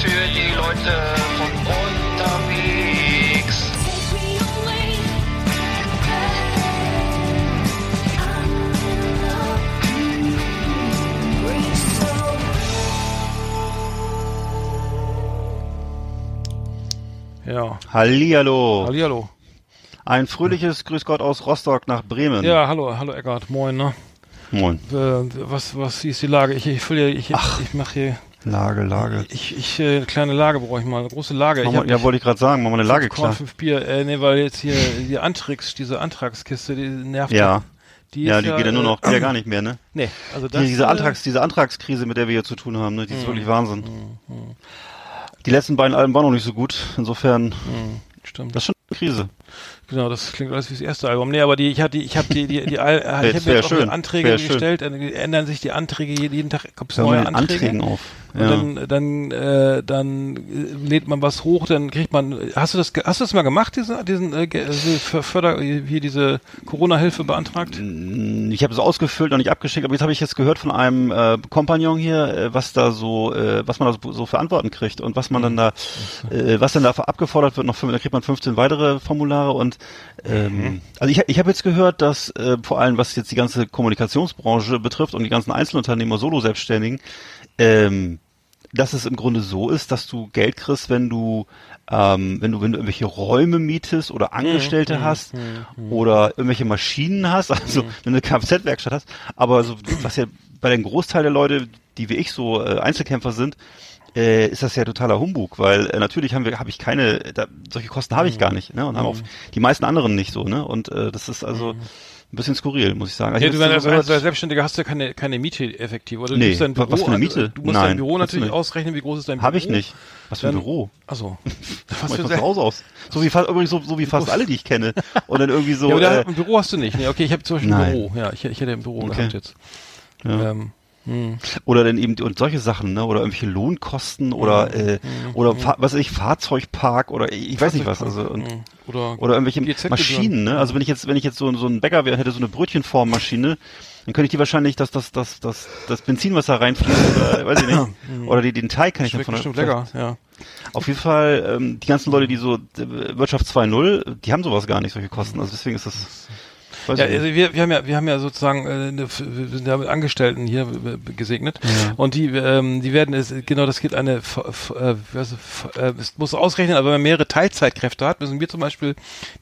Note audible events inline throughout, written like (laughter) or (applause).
Für die Leute von unterwegs. Ja. Hallihallo. Hallihallo. Ein fröhliches Grüß Gott aus Rostock nach Bremen. Ja, hallo, hallo Eckart, moin, ne? Moin. Äh, was, was, ist die Lage? Ich, ich hier, ich, ich mache hier, Lage, Lage. ich, ich, äh, kleine Lage brauche ich mal, eine große Lage. Mach mal, ja, wollte ich gerade sagen, machen wir eine Lage klar. fünf Bier, äh, nee, weil jetzt hier die Antrags, diese Antragskiste, die nervt. Ja. Die Ja, die geht ja nur äh, noch, geht ja gar nicht mehr, ne? Nee, also das, Die, diese äh, Antrags, diese Antragskrise, mit der wir hier zu tun haben, ne? Die ist wirklich Mhm. Wahnsinn. Die letzten beiden Alben waren noch nicht so gut. Insofern, Stimmt. das ist schon eine Krise. Genau, das klingt alles wie das erste Album. Nee, aber die, ich hatte, ich habe die, die, die, Al- (laughs) ich habe jetzt auch schön. Anträge Wär schön. gestellt, dann ändern sich die Anträge jeden Tag, kommt neue mal Anträge. Anträgen auf. Und Ja. dann, dann, äh, dann äh, lädt man was hoch, dann kriegt man. Hast du das, hast du das mal gemacht, diesen, diesen äh, Ver- Förder, hier diese Corona-Hilfe beantragt? Ich habe es ausgefüllt und nicht abgeschickt, aber jetzt habe ich jetzt gehört von einem äh, Kompagnon hier, äh, was da so, äh, was man da so, für Antworten kriegt und was man dann da, äh, was dann da abgefordert wird, noch fünf, da kriegt man 15 weitere Formulare und ähm, also ich, ich habe jetzt gehört, dass äh, vor allem was jetzt die ganze Kommunikationsbranche betrifft und die ganzen Einzelunternehmer, Solo-Selbstständigen, ähm, dass es im Grunde so ist, dass du Geld kriegst, wenn du ähm, wenn du wenn du irgendwelche Räume mietest oder Angestellte hast oder irgendwelche Maschinen hast, (laughs) also wenn du eine Kfz-Werkstatt hast, aber so was ja bei dem Großteil der Leute, die wie ich so äh, Einzelkämpfer sind, äh, ist das ja totaler Humbug, weil äh, natürlich haben wir habe ich keine da, solche Kosten habe ich gar nicht, ne? Und haben auch die meisten anderen nicht so, ne? Und äh, das ist also ein bisschen skurril, muss ich sagen. Also Ja, du hab als, als, Selbstständiger hast du keine, keine Miete effektiv, oder? Du Nee, dein Büro, was für eine Miete? Du musst dein Nein, Büro kannst du natürlich ausrechnen, wie groß ist dein Büro. Habe ich nicht. Was für ein Dann- Büro? Achso. (laughs) (laughs) Was für ein Haus aus. So wie fast übrigens so, so wie fast (laughs) alle, die ich kenne. Und dann irgendwie so. ja, da, äh, ein Büro hast du nicht. Nee, okay, ich habe zum Beispiel ein Nein. Büro. Ja, ich, ich hätte ein Büro Okay. gehabt jetzt. Ja. Ähm, oder dann eben und solche Sachen, ne? Oder irgendwelche Lohnkosten oder äh, oder Fa was weiß ich Fahrzeugpark oder ich weiß nicht was. Also und, mh, oder, oder irgendwelche. Maschinen, ne? Also wenn ich jetzt wenn ich jetzt so, so ein Bäcker wäre, hätte so eine Brötchenformmaschine, dann könnte ich die wahrscheinlich das das das das das Benzin, was da reinfließt, oder (laughs) weiß ich nicht. Oder die, den Teig kann ich dann Schmeckt von bestimmt lecker, ja. Auf jeden Fall, ähm, die ganzen Leute, die so äh, Wirtschaft 2.0, die haben sowas gar nicht, solche Kosten. Also deswegen ist das. Weiß Ja, also wir, wir haben ja, wir haben ja sozusagen, äh, eine, wir sind ja mit Angestellten hier äh, gesegnet. Und die, ähm, die werden es, genau, das geht eine, F- F- äh, es, F- äh, es muss ausrechnen, aber wenn man mehrere Teilzeitkräfte hat, müssen wir zum Beispiel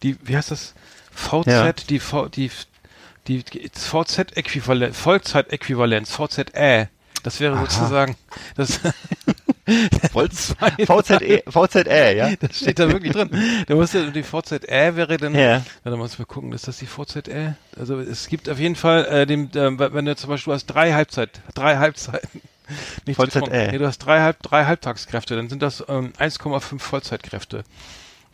die, wie heißt das, VZ, Ja. die V, die, die VZ-Äquivalenz, Vollzeitäquivalenz, VZä, das wäre sozusagen, das, (laughs) (laughs) VZE, VZE, ja? (laughs) das steht da wirklich drin. Da muss ja, die VZä wäre dann, Ja. Warte mal, muss mal gucken, ist das die VZä? Also es gibt auf jeden Fall, äh, dem, ähm, wenn du zum Beispiel du hast drei Halbzeit, drei Halbzeiten. (laughs) Nicht VZä. Nee, du hast drei, Halb, drei Halbtagskräfte, dann sind das ähm, 1,5 Vollzeitkräfte.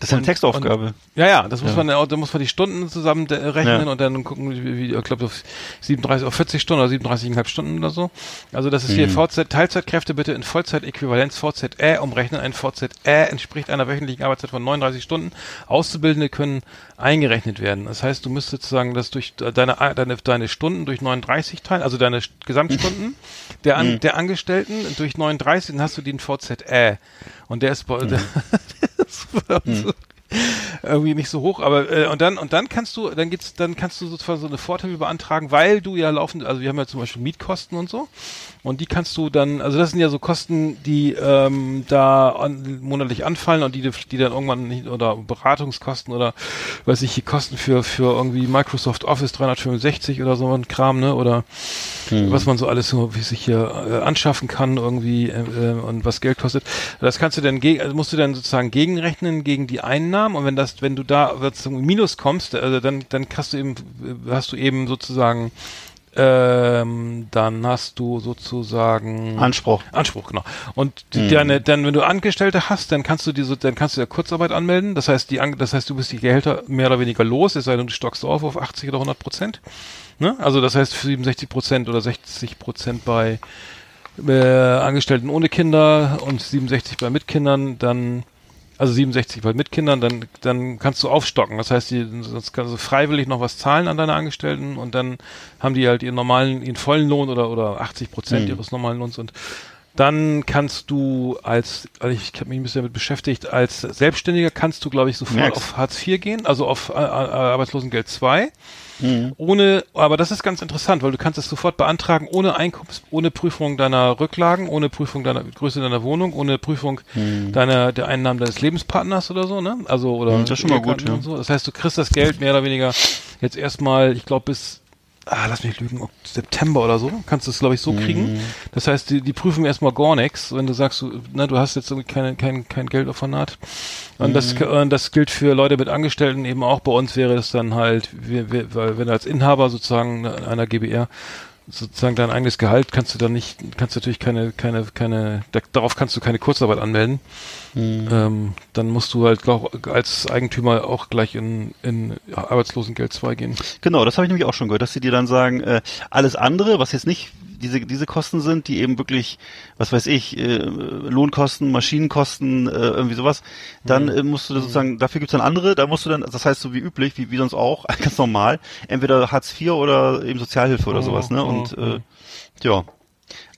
Das ist eine Und- Textaufgabe. Ja, ja, das muss Ja. man, da muss man die Stunden zusammen rechnen Ja. und dann gucken, wie, wie ich glaube, auf 37, auf 40 Stunden oder 37,5 Stunden oder so. Also das ist hier Mhm. VZ, Teilzeitkräfte bitte in Vollzeitäquivalenz VZä umrechnen. Ein VZä entspricht einer wöchentlichen Arbeitszeit von 39 Stunden. Auszubildende können eingerechnet werden. Das heißt, du müsstest sozusagen das durch deine, deine, deine Stunden durch 39 teilen, also deine Gesamtstunden (laughs) der, Mhm. An, der Angestellten durch 39, dann hast du den VZä. Und der ist bei, (laughs) der, das irgendwie nicht so hoch, aber äh, und dann und dann kannst du, dann geht's, dann kannst du sozusagen so eine Vorteile beantragen, weil du ja laufend, also wir haben ja zum Beispiel Mietkosten und so und die kannst du dann, also das sind ja so Kosten, die ähm, da an, monatlich anfallen und die die dann irgendwann nicht oder Beratungskosten oder weiß ich, die Kosten für für irgendwie Microsoft Office 365 oder so ein Kram, ne oder was man so alles so wie sich hier äh, anschaffen kann irgendwie äh, äh, und was Geld kostet. Das kannst du dann gegen, also musst du dann sozusagen gegenrechnen gegen die Einnahmen und wenn das, wenn du da zum Minus kommst, also dann dann hast du eben hast du eben sozusagen ähm, dann hast du sozusagen Anspruch. Anspruch, genau. Und die, deine, dann, wenn du Angestellte hast, dann kannst du diese, dann kannst du ja Kurzarbeit anmelden. Das heißt, die, das heißt, du bist die Gehälter mehr oder weniger los, es sei denn, du stockst auf auf 80 oder 100 Prozent. Ne? Also das heißt, für 67 Prozent oder 60 Prozent bei äh, Angestellten ohne Kinder und 67 bei Mitkindern, dann also 67 bei Mitkindern, dann, dann kannst du aufstocken. Das heißt, die, sonst kannst du freiwillig noch was zahlen an deine Angestellten und dann haben die halt ihren normalen, ihren vollen Lohn oder, oder 80 Prozent ihres normalen Lohns und dann kannst du als, also ich habe mich ein bisschen damit beschäftigt, als Selbstständiger kannst du, glaube ich, sofort Merk's. auf Hartz IV gehen, also auf äh, äh, Arbeitslosengeld 2. Ohne, aber das ist ganz interessant, weil du kannst es sofort beantragen, ohne Einkommens, ohne Prüfung deiner Rücklagen, ohne Prüfung deiner Größe deiner Wohnung, ohne Prüfung deiner der Einnahmen deines Lebenspartners oder so, ne? Also oder Hm, das ist schon mal gut, ja. so. Das heißt, du kriegst das Geld mehr oder weniger jetzt erstmal, ich glaube bis ah, lass mich lügen, September oder so, kannst du es, glaube ich, so Mhm. kriegen. Das heißt, die, die prüfen erstmal gar nichts, wenn du sagst, du, ne, du hast jetzt irgendwie keine, kein, kein Geld auf der Naht. Und das, Mhm. und das gilt für Leute mit Angestellten eben auch. Bei uns wäre das dann halt, wir, wir, weil wenn du als Inhaber sozusagen einer GBR sozusagen dein eigenes Gehalt kannst du dann nicht, kannst du natürlich keine, keine, keine, da, darauf kannst du keine Kurzarbeit anmelden. Mhm. Ähm, dann musst du halt glaub, als Eigentümer auch gleich in, in Arbeitslosengeld 2 gehen. Genau, das habe ich nämlich auch schon gehört, dass sie dir dann sagen, äh, alles andere, was jetzt nicht diese diese Kosten sind, die eben wirklich, was weiß ich, äh, Lohnkosten, Maschinenkosten, äh, irgendwie sowas, dann äh, musst du da sozusagen, dafür gibt's dann andere, da musst du dann, das heißt so wie üblich, wie, wie sonst auch, (laughs) ganz normal, entweder Hartz IV oder eben Sozialhilfe oder Oh, sowas, ne? oh, Und oh. äh, ja,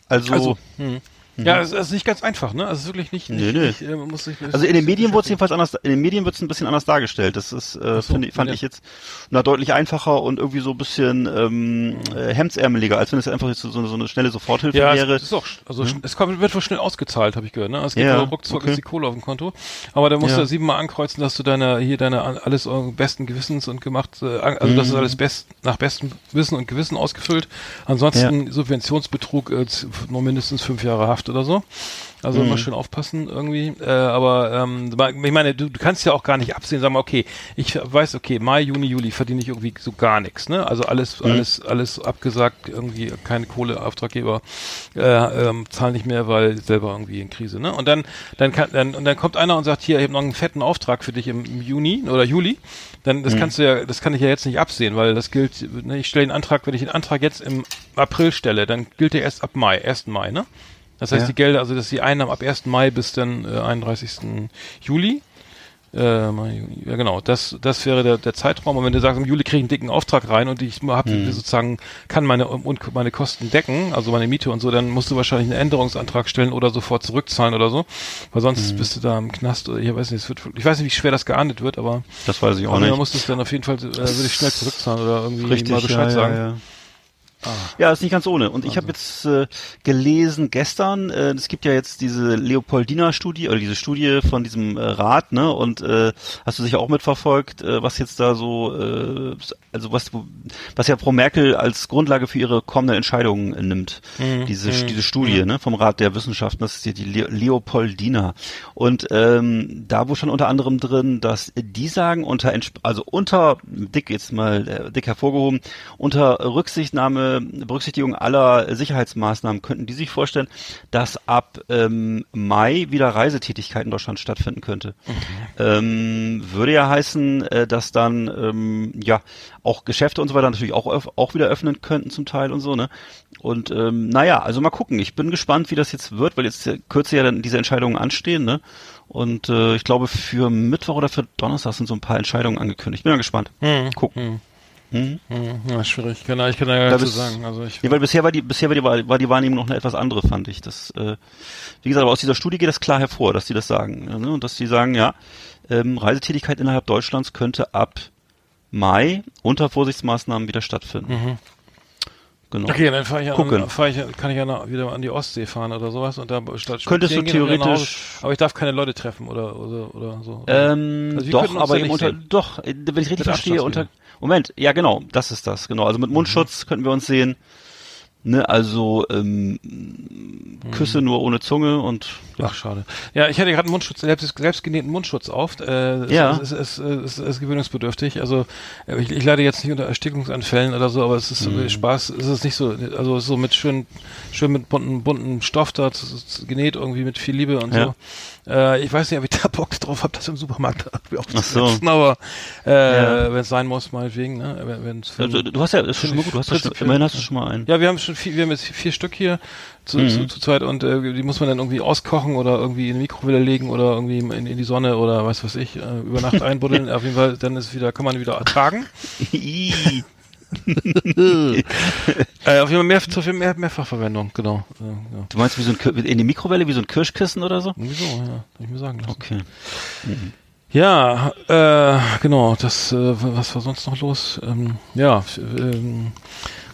also, Also, hm. Ja, es, es ist nicht ganz einfach, ne? Also es ist wirklich nicht, nicht, nee. nicht äh, muss sich, Also in den Medien wurde es jedenfalls anders, in den Medien wird es ein bisschen anders dargestellt. Das ist, äh, so, finde, fand ja. ich jetzt na, deutlich einfacher und irgendwie so ein bisschen ähm, äh, hemdsärmeliger, als wenn es einfach so, so eine schnelle Soforthilfe ja, wäre. es ist auch, also es kommt, wird wohl schnell ausgezahlt, habe ich gehört, ne? Es geht Ja, also ruckzuck okay. ist die Kohle auf dem Konto. Aber da musst Ja. du siebenmal ankreuzen, dass du deine, hier deine, alles äh, besten Gewissens und gemacht, äh, also das ist alles best, nach bestem Wissen und Gewissen ausgefüllt. Ansonsten Subventionsbetrug, äh, nur mindestens fünf Jahre Haft oder so. Also immer schön aufpassen irgendwie. Äh, aber ähm, ich meine, du, du kannst ja auch gar nicht absehen, sagen wir, okay, ich weiß, okay, Mai, Juni, Juli verdiene ich irgendwie so gar nichts, ne? Also alles, alles, alles abgesagt, irgendwie keine Kohle, Auftraggeber äh, ähm, zahlen nicht mehr, weil selber irgendwie in Krise, ne? Und dann, dann kann, dann, und dann kommt einer und sagt, hier, ich habe noch einen fetten Auftrag für dich im, im Juni oder Juli. Dann, das kannst du ja, das kann ich ja jetzt nicht absehen, weil das gilt, ne, ich stelle den Antrag, wenn ich den Antrag jetzt im April stelle, dann gilt der erst ab Mai, 1. Mai, ne? Das heißt, Ja. die Gelder, also dass die Einnahmen ab 1. Mai bis dann äh, 31. Juli. Äh, ja genau, das, das wäre der, der Zeitraum. Und wenn du sagst, im Juli kriege ich einen dicken Auftrag rein und ich habe sozusagen, kann meine, und meine Kosten decken, also meine Miete und so, dann musst du wahrscheinlich einen Änderungsantrag stellen oder sofort zurückzahlen oder so. Weil sonst bist du da im Knast oder ich weiß nicht, es wird, ich weiß nicht, wie schwer das geahndet wird, aber Das weiß ich auch also, man nicht. muss das dann auf jeden Fall, äh, würde ich schnell zurückzahlen oder irgendwie Richtig, mal Bescheid ja, sagen. Ja, ja. Ja, ist nicht ganz ohne. Und ich habe jetzt äh, gelesen gestern, äh, es gibt ja jetzt diese Leopoldina-Studie, oder diese Studie von diesem äh, Rat, ne? Und äh, hast du sicher auch mitverfolgt, äh, was jetzt da so, äh, also was, was ja Frau Merkel als Grundlage für ihre kommenden Entscheidungen nimmt. diese, diese Studie, ne? Vom Rat der Wissenschaften, das ist die, die Le Leopoldina. Und ähm, da wo schon unter anderem drin, dass die sagen, unter, also unter, dick jetzt mal äh, dick hervorgehoben, unter Rücksichtnahme, Berücksichtigung aller Sicherheitsmaßnahmen könnten die sich vorstellen, dass ab ähm, Mai wieder Reisetätigkeit in Deutschland stattfinden könnte. Ähm, würde ja heißen, äh, dass dann ähm, ja auch Geschäfte und so weiter natürlich auch auch wieder öffnen könnten zum Teil und so, ne? Und ähm, naja, also mal gucken. Ich bin gespannt, wie das jetzt wird, weil jetzt äh, kürzer ja dann diese Entscheidungen anstehen, ne? Und äh, ich glaube, für Mittwoch oder für Donnerstag sind so ein paar Entscheidungen angekündigt. Ich bin mal gespannt. Hm. Gucken. Hm? Hm, ja, schwierig. Kann, ich kann da gar nichts sagen. Also ich, Ja, weil bisher war die, bisher war die, war die Wahrnehmung noch eine etwas andere, fand ich. Das, äh, wie gesagt, aber aus dieser Studie geht das klar hervor, dass die das sagen. Ne? Und dass die sagen, ja, ähm, Reisetätigkeit innerhalb Deutschlands könnte ab Mai unter Vorsichtsmaßnahmen wieder stattfinden. Genau. Okay, dann fahre ich, an, fahr ich, kann ich ja noch wieder an die Ostsee fahren oder sowas und da statt Könntest du nach Hause. theoretisch- Aber ich darf keine Leute treffen oder oder, oder so. Ähm, Also doch, aber eben unter, sehen. doch, äh, wenn ich richtig verstehe, unter. Moment, ja genau, das ist das, genau. Also mit Mhm. Mundschutz könnten wir uns sehen, ne, also, ähm, Küsse nur ohne Zunge und, ja. Ach, schade. Ja, ich hatte gerade einen Mundschutz, selbst, selbstgenähten Mundschutz auf. Äh, Ja. Es ist, ist, ist, ist gewöhnungsbedürftig. Also äh, ich, ich leide jetzt nicht unter Erstickungsanfällen oder so, aber es ist äh, Spaß. Es ist nicht so, also so mit schön, schön mit bunten, bunten Stoff da genäht irgendwie mit viel Liebe und Ja. so. Äh, ich weiß nicht, ob ich (laughs) da Bock drauf habe, das im Supermarkt (laughs) irgendwie so. aufzusetzen, aber äh, Ja. wenn es sein muss, meinetwegen. Ne? Wenn, wenn's für- du hast ja, ist schon mal gut, du hast ja schon, immerhin hast du schon mal einen. ja, wir haben schon vier, wir haben jetzt vier Stück hier zu, Mhm. zu, zu zweit und äh, die muss man dann irgendwie auskochen oder irgendwie in die Mikrowelle legen oder irgendwie in, in die Sonne oder was weiß ich, äh, über Nacht (laughs) einbuddeln. Auf jeden Fall, dann ist wieder, kann man wieder ertragen. (laughs) Äh, auf jeden Fall mehr, zu viel mehr, Mehrfachverwendung, genau. Äh, ja. Du meinst wie so ein, in die Mikrowelle, wie so ein Kirschkissen oder so? Irgendwie so, ja, hab ich mir sagen lassen. Okay. Ja, äh, genau, das, äh, was war sonst noch los? Ähm, ja, ähm,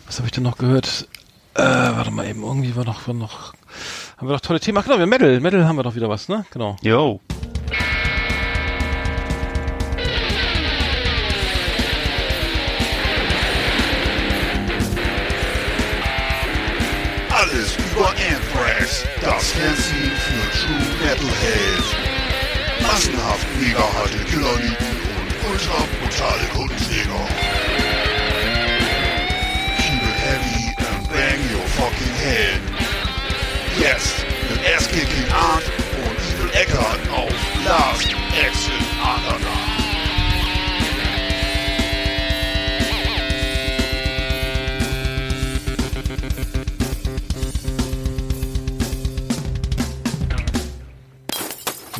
was habe ich denn noch gehört? Äh, warte mal eben, irgendwie war noch, war noch, haben wir doch tolle Themen. Ach genau, wir Metal, Metal haben wir doch wieder was, ne? Genau. Yo. Fernsehen für True Metalhead. Massenhaft mega harte Killerlieden und ultra brutale Kundenträger. Keep it heavy and bang your fucking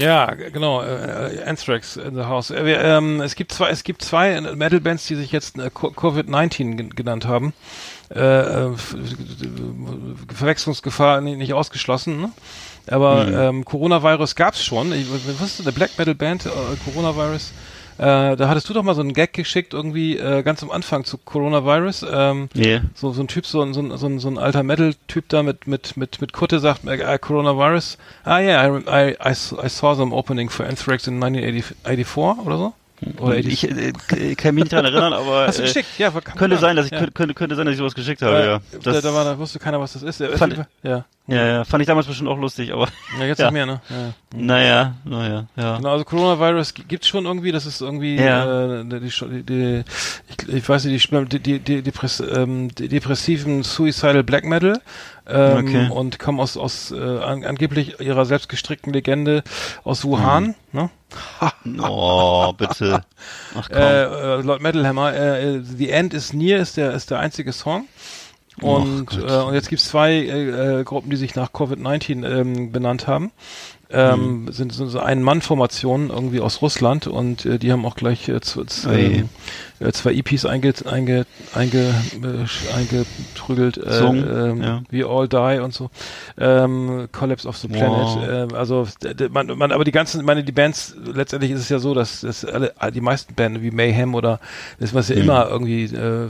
Ja, genau. Äh, Anthrax in the House. Äh, wir, ähm, es gibt zwei, es gibt zwei Metal-Bands, die sich jetzt äh, Co- Covid-19 gen- genannt haben. Äh, äh, Verwechslungsgefahr ni- nicht ausgeschlossen. Ne? Aber ähm, Coronavirus gab's schon. Ich, was ist eine Black Metal Band? Äh, Coronavirus. Äh, da hattest du doch mal so einen Gag geschickt irgendwie äh, ganz am Anfang zu Coronavirus. Ähm, Nee. so, so ein Typ, so ein, so ein, so ein, so ein alter Metal-Typ da mit, mit, mit, mit Kutte sagt, äh, Coronavirus. Ah ja, yeah, I, I, I I saw them opening for Anthrax in 1984 oder so. Oder Ich äh, äh, kann mich nicht dran erinnern, aber Hast du äh, geschickt? Ja, könnte ja, sein, dass ich ja. könnte, könnte, sein, dass ich sowas geschickt habe, ja. da, Das, da, war, da wusste keiner, was das ist. Fand- ja. ja, ja, fand ich damals bestimmt auch lustig, aber (laughs) ja, jetzt Ja. nicht mehr, ne? Ja. naja, naja, ja. Genau, also Coronavirus gi- gibt's schon irgendwie, das ist irgendwie Ja. äh, die, die, die ich, ich weiß nicht, die, die, die, Depress, ähm, die depressiven Suicidal Black Metal ähm, Okay. und kommen aus, aus äh, an, angeblich ihrer selbstgestrickten Legende aus Wuhan, ne? (laughs) Oh, bitte. Ach komm. Äh, äh, laut Metal Hammer, äh, äh, The End is Near ist der ist der einzige Song. Und, Gott. äh, und jetzt gibt's zwei äh, äh, Gruppen, die sich nach Covid-19 ähm, benannt haben. Ähm, Hm. sind, sind so Ein-Mann-Formationen irgendwie aus Russland und äh, die haben auch gleich äh, z- z- Ui. ähm, äh, zwei EPs einge, einge, einge, äh, eingetrügelt, äh, Gesungen, ähm, ja. We All Die und so. Ähm, Collapse of the Planet. Wow. Ähm, also man, man, aber die ganzen, meine die Bands, letztendlich ist es ja so, dass, dass alle, die meisten Bands wie Mayhem oder das was ja Mhm. immer irgendwie äh, äh,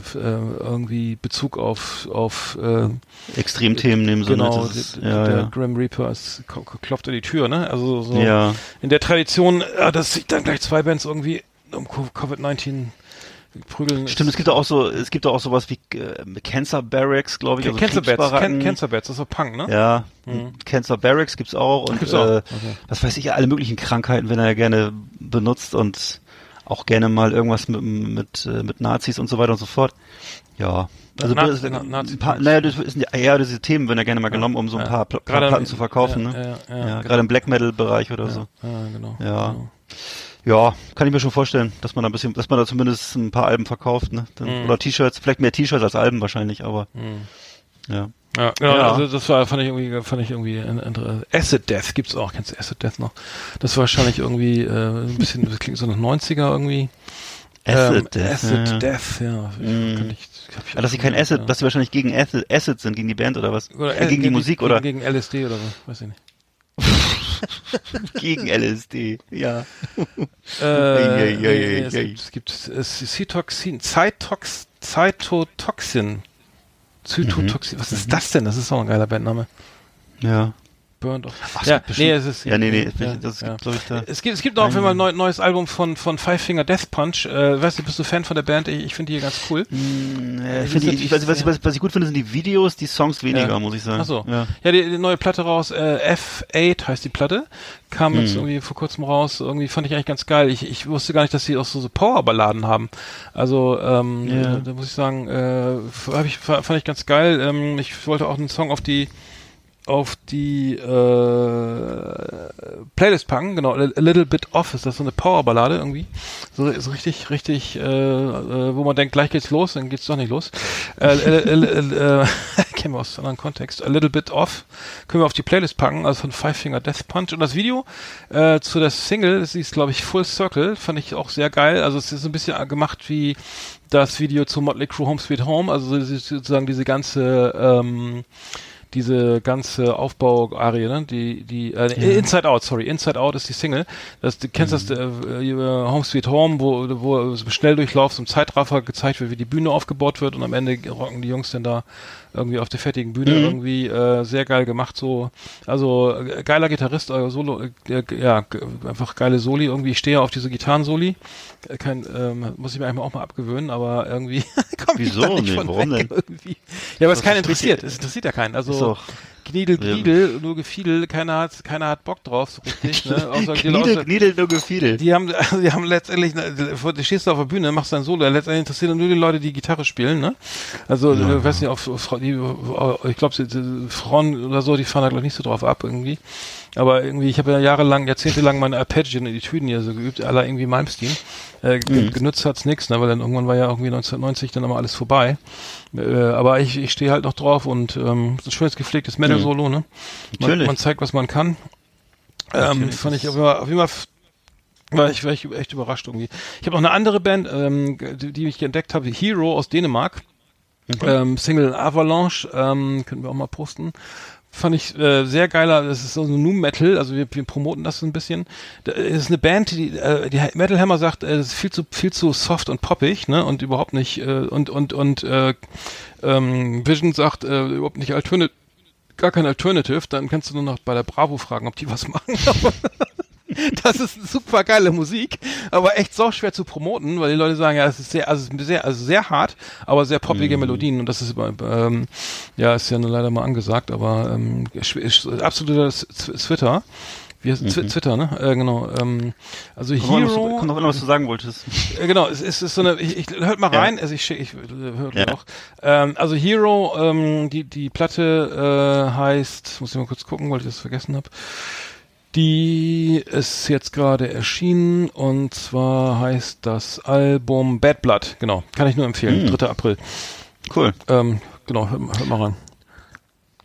irgendwie Bezug auf auf äh, Extremthemen nehmen so genau? Das ist, ja, der ja. Grim Reaper ist, klopft an die Tür, ne? Also so Ja. in der Tradition, äh, dass sich dann gleich zwei Bands irgendwie um Co- Covid-19 prügeln. Stimmt, es gibt auch so, es gibt auch sowas wie äh, Cancer Barracks, glaube ich. also Cancer Bats. Can Cancer Bats, das ist so Punk, ne? Ja, Cancer Barracks gibt's auch und Gibt's auch, äh, okay. was weiß ich, alle möglichen Krankheiten, wenn er ja gerne benutzt und auch gerne mal irgendwas mit mit äh, mit Nazis und so weiter und so fort. Ja. Also Na- das, Na- Nazi- paar, naja, das sind ja, ja diese Themen werden ja gerne mal genommen, um so ein ja. paar, Pl Gerade Platten im- zu verkaufen, ja, ne? ja, ja, ja genau. gerade im Black Metal Bereich oder so. Ja, genau. Ja. Genau. Ja, kann ich mir schon vorstellen, dass man da ein bisschen, dass man da zumindest ein paar Alben verkauft, ne? Dann, Mhm. Oder T-Shirts, vielleicht mehr T-Shirts als Alben wahrscheinlich, aber ja. Ja, genau, Ja. also das war, fand ich irgendwie, fand ich irgendwie ein- Acid Death gibt's auch, kennst du Acid Death noch? Das war wahrscheinlich irgendwie äh, ein bisschen, das klingt so nach 90er irgendwie. Acid ähm, Death, Acid ja. Death, ja. Mhm. Kann ich, hab ich Ah, dass sie kein Acid, gehört, dass sie wahrscheinlich gegen Acid, Acid sind, gegen die Band oder was? ja. äh, gegen die Musik oder Gegen LSD oder so, weiß ich nicht. (laughs) gegen LSD, ja. Äh, (laughs) Ei, ei, ei, nee, ei, es gibt, es gibt Cytoxin, Zytox, Zytotoxin. Zytotoxin, was ist das denn? Das ist auch ein geiler Bandname. Ja. Burned off. Ach, es ja, gibt bestimmt- nee, es ist, Ja, nee, nee, ja, das ja. gibt, glaube ich, da. Es gibt, es gibt auch immer ein neu, neues Album von, von Five Finger Death Punch. Äh, weißt du, bist du Fan von der Band? Ich, ich finde die hier ganz cool. Äh, die ich die- ich was, ich, was, was ich gut finde, sind die Videos, die Songs weniger, Ja. muss ich sagen. Ach so. Ja. Ja, die, die neue Platte raus, äh, F8 heißt die Platte. Kam jetzt Mhm. irgendwie vor kurzem raus. Irgendwie fand ich eigentlich ganz geil. Ich, ich wusste gar nicht, dass sie auch so, so Powerballaden haben. Also, ähm, Ja. da, da muss ich sagen, äh, ich, fa- fand ich ganz geil. Ähm, ich wollte auch einen Song auf die auf die äh, Playlist packen, genau, A Little Bit Off ist das so eine Powerballade irgendwie, so, so richtig, richtig, äh, äh, wo man denkt, gleich geht's los, dann geht's doch nicht los. Äh, äh, (laughs) wir aus einem anderen Kontext. A Little Bit Off können wir auf die Playlist packen, also von Five Finger Death Punch und das Video äh, zu der Single, das ist glaube ich Full Circle, fand ich auch sehr geil. Also es ist ein bisschen gemacht wie das Video zu Motley Crue Home Sweet Home, also sozusagen diese ganze ähm, diese ganze Aufbau-Arie, ne? die, die, äh, Inside Out, sorry, Inside Out ist die Single. Das, du kennst das, äh, äh, Home Sweet Home, wo, wo schnell durchlauf, ein Zeitraffer gezeigt wird, wie die Bühne aufgebaut wird und am Ende rocken die Jungs dann da irgendwie auf der fertigen Bühne irgendwie, äh, sehr geil gemacht, so, also, äh, geiler Gitarrist, äh, Solo, äh, ja, g- einfach geile Soli, irgendwie, ich stehe auf diese Gitarrensoli, Äh, kein, ähm, muss ich mir eigentlich auch mal abgewöhnen, aber irgendwie (laughs) komm ich Wieso? da nicht Nee, von warum weg, denn? irgendwie. Ja, aber es keinen interessiert, es interessiert ja keinen, also, Doch- Gniedel, Ja. Gniedel, nur Gefiedel, keiner hat, keiner hat Bock drauf, so richtig, ne? (laughs) Außer die Kniedel, Leute, Kniedel, nur gefiedel. die haben, also (laughs) die haben letztendlich, ne, du stehst auf der Bühne, machst dein Solo, letztendlich interessieren nur die Leute, die Gitarre spielen, ne? Also, äh, weiß nicht, auf, auf die, ich glaube, Frauen oder so, die fahren da gleich nicht so drauf ab irgendwie. Aber irgendwie, ich habe ja jahrelang, jahrzehntelang meine Arpeggien in Etüden hier so geübt, aller irgendwie Malmsteen. Äh, ge- Genutzt hat's nix, ne? Weil dann irgendwann war ja irgendwie 1990 dann immer alles vorbei. Äh, aber ich, ich stehe halt noch drauf und ähm, so ein schönes gepflegtes Metal-Solo, ne? Man, Natürlich. man zeigt, was man kann. Ähm, Natürlich, fand ich auf jeden Fall f- war ich, war ich echt überrascht irgendwie. Ich habe noch eine andere Band, ähm, die, die ich entdeckt habe, Hero aus Dänemark. Ähm, Single Avalanche, ähm, können wir auch mal posten. Fand ich äh, sehr geiler, das ist so ein Nu Metal, also wir, wir promoten das so ein bisschen. Da ist eine Band, die, äh, die Metal Hammer sagt, äh, das ist viel zu viel zu soft und poppig, ne? Und überhaupt nicht äh, und und und äh, ähm, Vision sagt äh, überhaupt nicht Alternative, gar kein Alternative, dann kannst du nur noch bei der Bravo fragen, ob die was (laughs) machen. Das ist super geile Musik, aber echt so schwer zu promoten, weil die Leute sagen, ja, es ist sehr, also sehr, also sehr hart, aber sehr poppige Melodien und das ist ähm, ja, ist ja nur leider mal angesagt, aber ähm, absoluter Twitter. Wie heißt Twi- Twitter, ne? Äh, genau. Ähm, also Kommt noch, Hero. kommt noch an, was du sagen wolltest. Äh, genau, es ist, es ist so eine, ich, ich hört mal Ja. rein, also ich, ich, hört Ja. auch. Ähm, also Hero, ähm, die, die Platte äh, heißt, muss ich mal kurz gucken, weil ich das vergessen habe. Die ist jetzt gerade erschienen und zwar heißt das Album Bad Blood, genau, kann ich nur empfehlen, Hm. 3. April. Cool. Ähm, genau, hört, hört mal rein.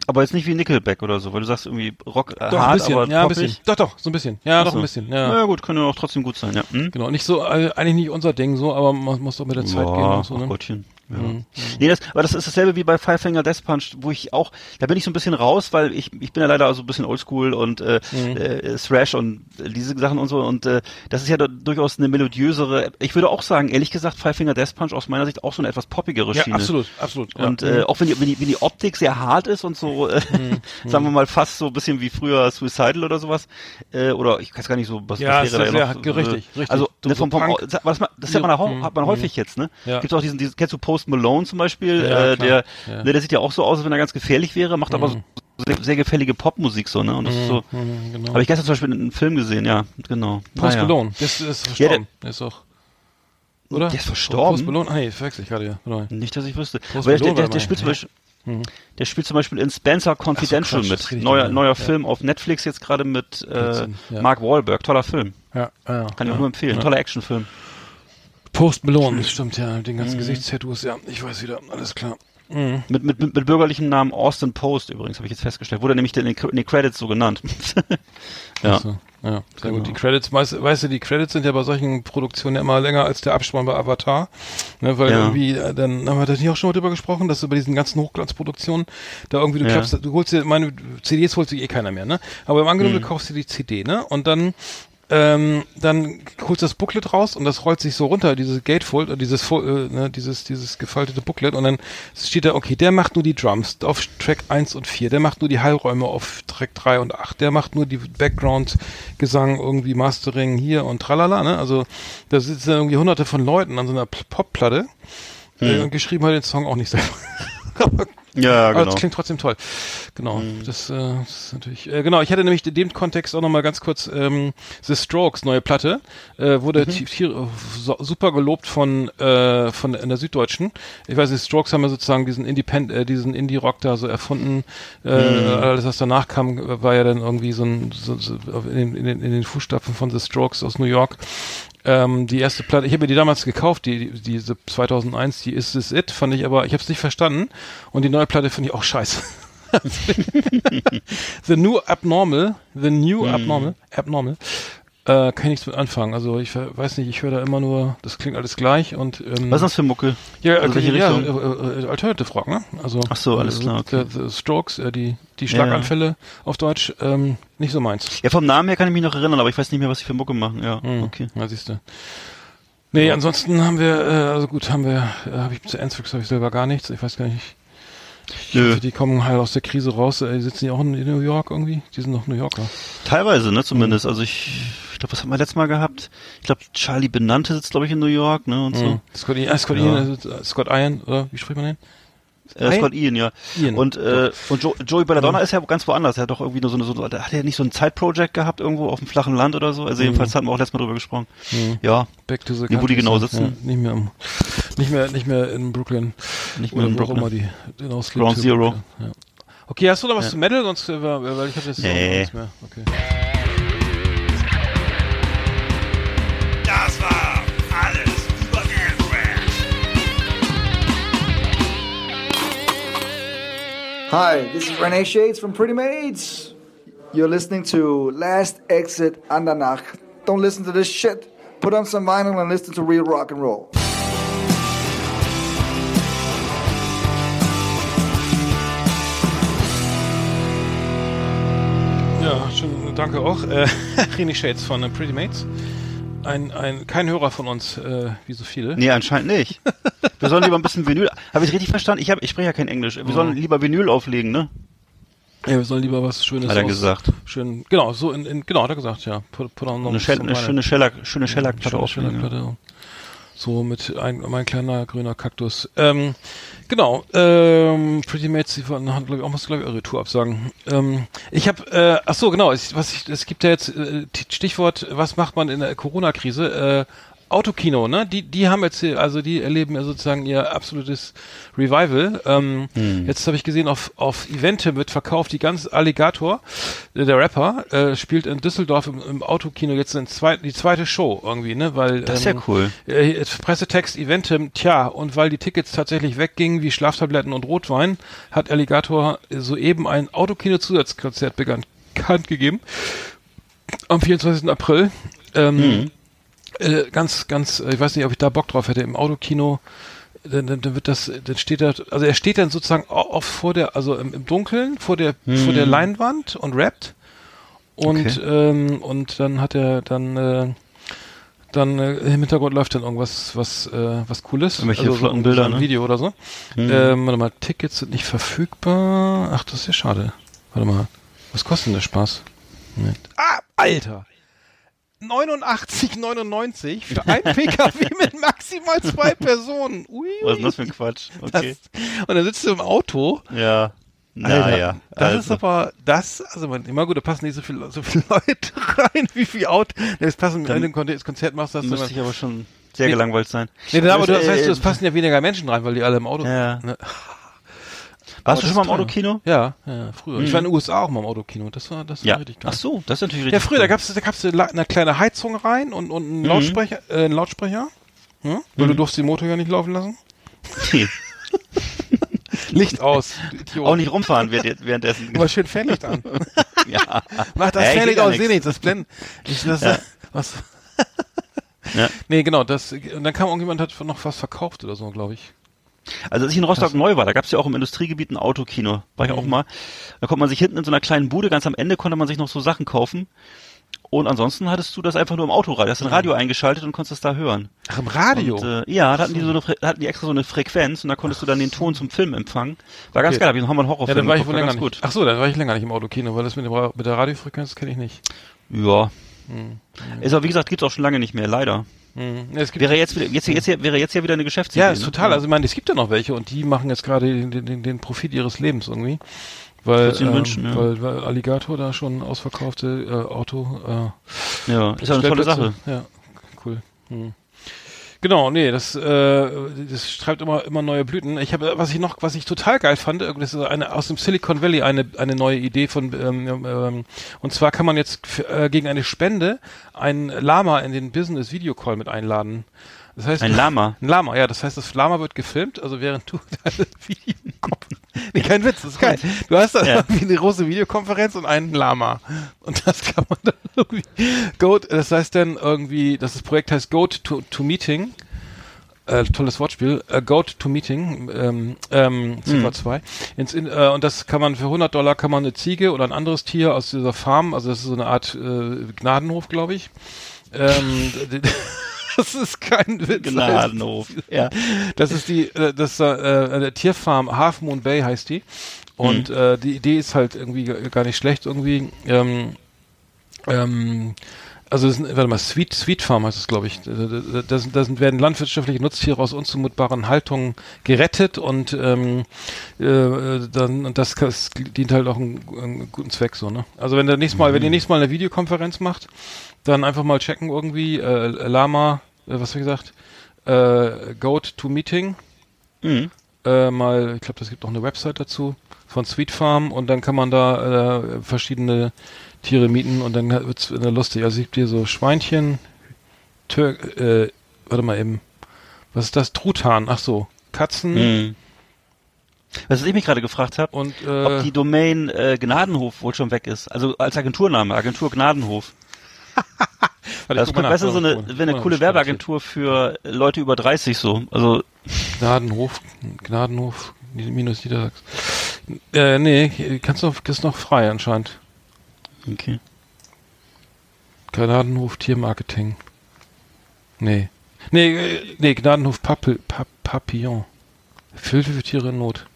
Aber jetzt nicht wie Nickelback oder so, weil du sagst irgendwie Rock äh, Doch, hart, ein bisschen, aber ja, ein bisschen. Doch, doch, so ein bisschen. Ja, Ach doch ein bisschen. Ja. Ja. gut, könnte auch trotzdem gut sein, ja. Hm? Genau, nicht so, äh, eigentlich nicht unser Ding so, aber man muss doch mit der Zeit Ja, gehen und so, ne? Gottchen. Ja. Mhm. Nee, das, aber das ist dasselbe wie bei Five Finger Death Punch, wo ich auch, da bin ich so ein bisschen raus, weil ich, ich bin ja leider so ein bisschen oldschool und äh, Mhm. äh, Thrash und äh, diese Sachen und so und äh, das ist ja durchaus eine melodiösere, ich würde auch sagen, ehrlich gesagt, Five Finger Death Punch aus meiner Sicht auch so eine etwas poppigere Ja, Schiene. absolut, absolut. ja. Und äh, auch wenn die, wenn, die, wenn die Optik sehr hart ist und so, äh, Mhm. (laughs) sagen wir mal fast so ein bisschen wie früher Suicidal oder sowas, äh, oder ich weiß gar nicht so, was, Ja, was ist wäre da ja noch? sehr- richtig, richtig. Also So- ne, so vom, vom, was man, das hat man, auch, Mhm, hat man mhm. häufig jetzt, ne? Ja. Gibt's auch diesen, diesen, kennst du Post Malone zum Beispiel, Ja, äh, der, Ja. ne, der sieht ja auch so aus, als wenn er ganz gefährlich wäre, macht aber so sehr, sehr gefällige Popmusik so, ne? Und das ist so. Mhm, genau. Habe ich gestern zum Beispiel einen Film gesehen, ja, genau. Post Naja. Malone, das ist Ja, verstorben. der ist auch. Oder? Der ist verstorben? Post Malone, ah nee, verwechsel ich gerade, ja. Nicht, dass ich wüsste. Post Aber der, der, Malone der, der spielt zum Beispiel, der spielt zum Beispiel in Spencer Confidential Quatsch, das mit. Neuer, neuer Ja. Film auf Netflix jetzt gerade mit äh, ja. Mark Wahlberg. Toller Film. Ja, ja, Kann ich ja. auch nur empfehlen. Ja. Toller Actionfilm. Post Malone, das stimmt, ja, den Mhm. ganzen Gesichtstattoos, ja, ich weiß wieder, alles klar. Mit, mit, mit, mit bürgerlichem Namen Austin Post übrigens, habe ich jetzt festgestellt. Wurde nämlich in den, in den Credits so genannt. (laughs) ja. So, Ja, sehr Genau. gut. Die Credits, weißt, weißt du, die Credits sind ja bei solchen Produktionen ja immer länger als der Abspann bei Avatar. Ne, weil Ja. irgendwie, äh, dann haben wir da nicht auch schon mal drüber gesprochen, dass du bei diesen ganzen Hochglanzproduktionen da irgendwie, du Ja. klappst, du holst dir, meine CDs holt sich eh keiner mehr, ne? Aber im Angenommen, Mhm. du kaufst dir die CD, ne? Und dann ähm, dann holst du das Booklet raus und das rollt sich so runter, dieses Gatefold, äh, dieses, äh, ne, dieses, dieses gefaltete Booklet und dann steht da, okay, der macht nur die Drums auf Track 1 und 4, der macht nur die Heilräume auf Track 3 und 8, der macht nur die Background-Gesang, irgendwie Mastering hier und tralala, ne? Also da sitzen irgendwie hunderte von Leuten an so einer Popplatte äh, und geschrieben hat den Song auch nicht selber. Aber Ja, aber genau. Mhm. das klingt trotzdem toll. Genau. Das, äh, das ist natürlich. Äh, genau, ich hatte nämlich in dem Kontext auch nochmal ganz kurz ähm, The Strokes neue Platte. Äh, wurde Mhm. so, super gelobt von, äh, von in der Süddeutschen. Ich weiß, die Strokes haben ja sozusagen diesen Independent, äh, diesen Indie-Rock da so erfunden. Äh, Mhm. Alles, was danach kam, war ja dann irgendwie so ein so, so in, den, in den Fußstapfen von The Strokes aus New York. Ähm, die erste Platte, ich habe mir die damals gekauft, die, die diese 2001, die Is This It, fand ich aber, ich habe es nicht verstanden. Und die neue Platte finde ich auch scheiße. (laughs) (laughs) the New Abnormal, The New Abnormal, Abnormal, äh, kann ich nichts mit anfangen. Also ich weiß nicht, ich höre da immer nur, das klingt alles gleich und ähm, Was ist das für Mucke? ja, Also äh, welche ja, Richtung? äh, äh, Alternative Rock, ne? Also Ach so, alles äh, klar, okay. The, the Strokes, äh, die die Ja, Schlaganfälle auf Deutsch, ähm, nicht so meins. Ja, vom Namen her kann ich mich noch erinnern, aber ich weiß nicht mehr, was sie für Mucke machen. Ja, Hm, okay. Ja, siehst du. Nee, ansonsten haben wir, äh, also gut, haben wir, äh, habe ich zu Enzfix habe ich selber gar nichts. Ich weiß gar nicht. Nö. Die kommen halt aus der Krise raus. Äh, sitzen die auch in New York irgendwie? Die sind doch New Yorker. Teilweise, ne, zumindest. Also ich, ich glaube, was haben wir letztes Mal gehabt? Ich glaube, Charlie Benante sitzt, glaube ich, in New York, ne, und so. Mhm. Scott, Ian, äh, Scott, Ja. Ian, äh, Scott Ian, oder wie spricht man den? Äh, Scott Ian, ja. Ian. Und, äh, und jo Joey Belladonna ist ja ganz woanders. Er hat doch irgendwie nur so eine, so, hat er nicht so ein Zeitprojekt gehabt irgendwo auf dem flachen Land oder so. Also jedenfalls hatten wir auch letztes Mal drüber gesprochen. Ja, Back to the Nee, wo die genau sitzen? Ja, nicht mehr, im, nicht mehr, nicht mehr in Brooklyn. nicht mehr Oder in Brooklyn. immer die, Ground Zero. Brooklyn, Ja. Okay, hast du noch was Ja. zu Metal? Sonst, äh, weil ich habe jetzt Nee. nichts mehr. Okay. Hi, this is Renee Shades from Pretty Maids. You're listening to Last Exit Andernach. Don't listen to this shit. Put on some vinyl and listen to real rock and roll. Ja, schön, danke auch. Äh, (laughs) René Shades von äh, Pretty Mates. Ein, ein, kein Hörer von uns, äh, wie so viele. Nee, anscheinend nicht. Wir sollen lieber ein bisschen Vinyl. Habe ich richtig verstanden? Ich, hab, ich spreche ja kein Englisch. Wir sollen lieber Vinyl auflegen, ne? Ja, wir sollen lieber was Schönes Hat er aus- gesagt. Schön, genau, so in, in genau, hat er gesagt, ja. Put, put Eine, Shell, eine schöne Shellac, schöne Shellac-Platte Schöne auflegen. ja. So mit ein, mein kleiner grüner Kaktus. Ähm, genau. Ähm, Pretty Mates, die waren- haben glaube ich auch muss glaube ich ihre Tour absagen. Ähm, ich habe, äh, ach so genau. Ich, was ich, es gibt ja jetzt äh, Stichwort, was macht man in der Corona-Krise? Äh, Autokino, ne? Die, die haben jetzt, hier- also die erleben ja sozusagen ihr absolutes Revival. Ähm, Jetzt habe ich gesehen, auf, auf Evente wird verkauft, die ganze Alligator, äh, der Rapper, äh, spielt in Düsseldorf im, im Autokino jetzt ein zweit, die zweite Show irgendwie, ne? Weil, Das ist ja cool. äh, Pressetext, Eventim, tja, und weil die Tickets tatsächlich weggingen wie Schlaftabletten und Rotwein, hat Alligator soeben ein Autokino-Zusatzkonzert bekannt gegeben. Am 24. April. Ähm, äh, ganz, ganz, äh, ich weiß nicht, ob ich da Bock drauf hätte, im Autokino. Dann, dann, dann wird das, dann steht da, also er steht dann sozusagen auf vor der, also im, im Dunkeln, vor der, vor der Leinwand und rappt. Und, Okay. ähm, und dann hat er dann, äh, dann äh, im Hintergrund läuft dann irgendwas, was, äh, was Cooles. Irgendwelche also so flotten ein- Bilder, so ein ne? Video oder so. Ähm, warte mal, Tickets sind nicht verfügbar. Ach, das ist ja schade. Warte mal, was kostet denn der Spaß? Moment. Ah, Alter! 89,99 für ein PKW (laughs) mit maximal zwei Personen. Ui, Was ist denn das für ein Quatsch? Okay. Das, und dann sitzt du im Auto. ja. Naja. Das also. ist aber, das, also man, immer gut, da passen nicht so viele, so viele (laughs) Leute rein, wie viel Auto. Das passen, wenn du ein das Konzert machst, du müsste immer, ich aber schon sehr Nee. gelangweilt sein. Nee, aber du, das Äh, heißt, es passen ja weniger Menschen rein, weil die alle im Auto Ja. Ne? Warst du schon mal im. Autokino? Ja, ja, früher. Ich war in den USA auch mal im Autokino. Das war, das war Ja. richtig geil. Ach so, das ist natürlich Ja, richtig. früher, da cool. gab's da gab's eine, eine kleine Heizung rein und, und einen Lautsprecher, äh, einen Lautsprecher. Ja? Weil du durfst den Motor ja nicht laufen lassen. Nee. (laughs) Licht aus. Idiot. Auch nicht rumfahren während- währenddessen. Aber schön Fernlicht an. (laughs) ja. Mach das Ja, ich Fernlicht aus, seh nichts. nichts, das blendet. Ich, das, Ja. was? Ja. Nee, genau, das, und dann kam irgendjemand, hat noch was verkauft oder so, glaube ich. Also als ich in Rostock neu war, da gab's ja auch im Industriegebiet ein Autokino. War ich auch mal. Da konnte man sich hinten in so einer kleinen Bude, ganz am Ende konnte man sich noch so Sachen kaufen. Und ansonsten hattest du das einfach nur im Autoradio. Du hast ein Radio eingeschaltet und konntest das da hören. Ach, im Radio? Und, äh, ja, da hatten die so eine, hatten die extra so eine Frequenz und da konntest du dann den Ton zum Film empfangen. War ganz Okay. geil, hab ich noch mal einen ja, Horrorfilm dann war ich wohl länger nicht. Ach so, dann war ich länger nicht im Autokino, weil das mit, dem, mit der Radiofrequenz kenne ich nicht. Ja. Hm. Ist aber wie gesagt, gibt's auch schon lange nicht mehr, leider. Hm. Gibt, Wäre jetzt wieder, jetzt, jetzt, hier- wäre jetzt ja wieder eine Geschäftsidee. ja, ist ne? total. Also ich meine, es gibt ja noch welche und die machen jetzt gerade den, den, den Profit ihres Lebens irgendwie. Weil, ähm, wünschen, ja. weil, weil Alligator da schon ausverkaufte äh, Auto äh, Ja, ist ja eine tolle. Sache. Ja, cool. Hm. Genau, nee, das, äh, das treibt immer immer neue Blüten. Ich habe, was ich noch, was ich total geil fand, äh, das ist eine aus dem Silicon Valley eine eine neue Idee von, ähm, ähm, und zwar kann man jetzt äh, gegen eine Spende ein Lama in den Business Video Call mit einladen. Das heißt, Ein Lama. (laughs) Ein Lama, ja. Das heißt, das Lama wird gefilmt, also während du (laughs) deine Videokonferenz. (laughs) Nee, kein Witz, das ist geil. Du hast da Ja. irgendwie eine große Videokonferenz und einen Lama. Und das kann man dann (laughs) irgendwie. Go, das heißt dann irgendwie, das, das Projekt heißt Goat to, to Meeting. Äh, tolles Wortspiel. Äh, Goat to Meeting, ähm, ähm, Ziffer 2. Ins, in, äh, und das kann man für 100 Dollar kann man eine Ziege oder ein anderes Tier aus dieser Farm, also das ist so eine Art äh, Gnadenhof, glaube ich. Ähm, (laughs) das ist kein Witz. Gnadenhof. Ja. Das ist die, äh, das äh, der Tierfarm Half Moon Bay heißt die. Und äh, die Idee ist halt irgendwie gar nicht schlecht irgendwie. Ähm, ähm, also das, sind- warte mal, Sweet Sweet Farm heißt es, glaube ich. Da, sind- werden landwirtschaftliche Nutztiere aus unzumutbaren Haltungen gerettet und ähm, äh, dann und das, das dient halt auch einem, einem guten Zweck so, ne? Also wenn der nächstes Mal, wenn ihr nächstes Mal eine Videokonferenz macht, dann einfach mal checken irgendwie, äh, Lama, äh, was hab ich gesagt, äh, Goat to Meeting, Mhm. äh, mal, ich glaube, das gibt auch eine Website dazu von Sweet Farm und dann kann man da äh, verschiedene Tiere mieten und dann wird's wieder lustig. Also ich dir so Schweinchen, Tür, äh, warte mal eben, was ist das? Truthahn, ach so, Katzen Mhm. Was ich mich gerade gefragt habe, äh, ob die Domain äh, Gnadenhof wohl schon weg ist. Also als Agenturname, Agentur Gnadenhof. Das könnte besser so eine, wäre eine coole Werbeagentur für Leute über 30 so. Also Gnadenhof, Gnadenhof, minus Niedersachsen. Äh, nee, kannst du, ist noch frei anscheinend. okay. Gnadenhof Tiermarketing. Nee. Nee, äh, nee, Gnadenhof Papel, Pap Papillon. Hilfe für Tiere in Not.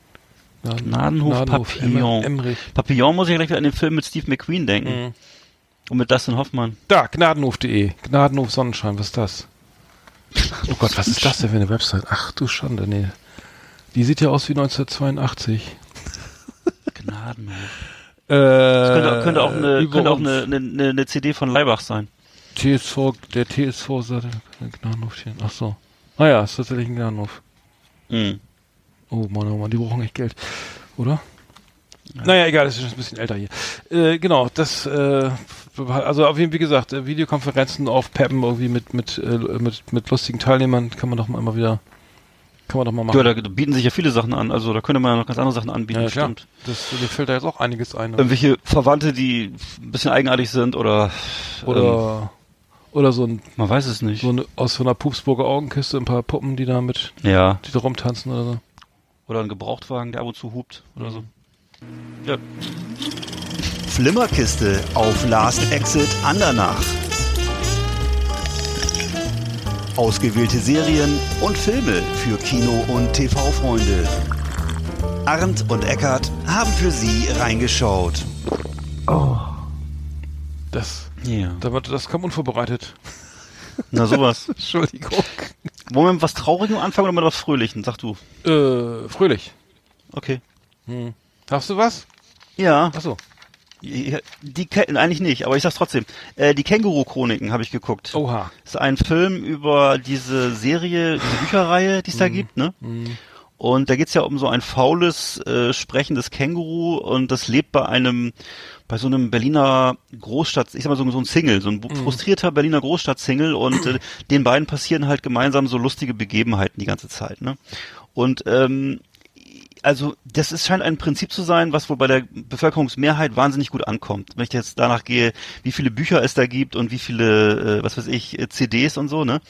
Gnadenhof Papillon. Emmer- Emmerich. Papillon muss ich gleich wieder an den Film mit Steve McQueen denken. Mhm. Und mit Dustin Hoffmann. Da, gnadenhof.de. Gnadenhof Sonnenschein, was ist das? Oh Gott, was ist das denn für eine Website? Ach du Schande, nee. Die sieht ja aus wie 1982. Gnadenhof. Äh, Das könnte, könnte auch, eine, könnte auch eine, eine, eine CD von Leibach sein. TSV, der TSV sagt, Gnadenhof hier. Ach so. Ah ja, ist tatsächlich ein Gnadenhof. Mhm. Oh Mann, oh Mann, die brauchen echt Geld. Oder? Naja, egal, das ist schon ein bisschen älter hier. Äh, genau, das, äh, also auf jeden Fall, wie gesagt, äh, Videokonferenzen auf Peppen irgendwie mit, mit, äh, mit, mit lustigen Teilnehmern kann man doch mal immer wieder, kann man doch mal machen. Ja, da bieten sich ja viele Sachen an. Also da könnte man ja noch ganz andere Sachen anbieten, Ja, klar. bestimmt. Das, mir fällt da jetzt auch einiges ein. Irgendwelche Verwandte, die ein bisschen eigenartig sind oder, ähm, Oder, oder so ein, man weiß es nicht. so eine, aus so einer Pupsburger Augenkiste ein paar Puppen, die da mit, ja. die da rumtanzen oder so. Oder ein Gebrauchtwagen, der ab und zu hupt oder so. Ja. Flimmerkiste auf Last Exit Andernach. Ausgewählte Serien und Filme für Kino- und TV-Freunde. Arndt und Eckart haben für Sie reingeschaut. Das, Ja. da wird- das kam unvorbereitet. Na sowas. (laughs) Entschuldigung. Wollen wir mit was Traurigem anfangen oder mit was Fröhlichem? Sag du. Äh, fröhlich. Okay. Hm. Hast du was? Ja. Achso. Die eigentlich nicht, aber ich sag's trotzdem. Äh, die Känguru-Chroniken habe ich geguckt. Oha. Das ist ein Film über diese Serie, diese Bücherreihe, die es da gibt, ne? Und da geht's ja um so ein faules, äh, sprechendes Känguru und das lebt bei einem, bei so einem Berliner Großstadt, ich sag mal so, so ein Single, so ein frustrierter Berliner Großstadt-Single und äh, den beiden passieren halt gemeinsam so lustige Begebenheiten die ganze Zeit, ne? Und ähm, also das ist, scheint ein Prinzip zu sein, was wohl bei der Bevölkerungsmehrheit wahnsinnig gut ankommt. Wenn ich jetzt danach gehe, wie viele Bücher es da gibt und wie viele, äh, was weiß ich, äh, CDs und so, ne?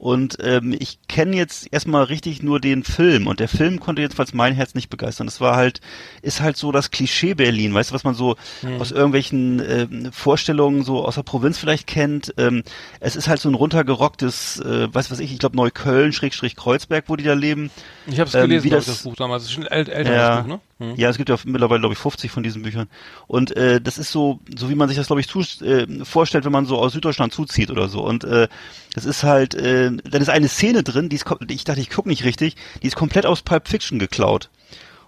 Und ähm, ich kenne jetzt erstmal richtig nur den Film und der Film konnte jedenfalls mein Herz nicht begeistern. Das war halt, ist halt so das Klischee Berlin, weißt du, was man so aus irgendwelchen ähm, Vorstellungen so aus der Provinz vielleicht kennt. Ähm, es ist halt so ein runtergerocktes, äh, weiß was ich, ich glaube Neukölln, Schrägstrich Kreuzberg, wo die da leben. Ich habe es Ähm, gelesen, wie glaub ich, das- das Buch damals. Das ist schon ein äl älteres Ja. Buch, ne? Hm. Ja, es gibt ja mittlerweile, glaube ich, 50 von diesen Büchern. Und äh, das ist so, so wie man sich das, glaube ich, zu, äh, vorstellt, wenn man so aus Süddeutschland zuzieht oder so. Und äh, das ist halt, äh, da ist eine Szene drin, die ist, ich dachte, ich gucke nicht richtig, die ist komplett aus Pulp Fiction geklaut.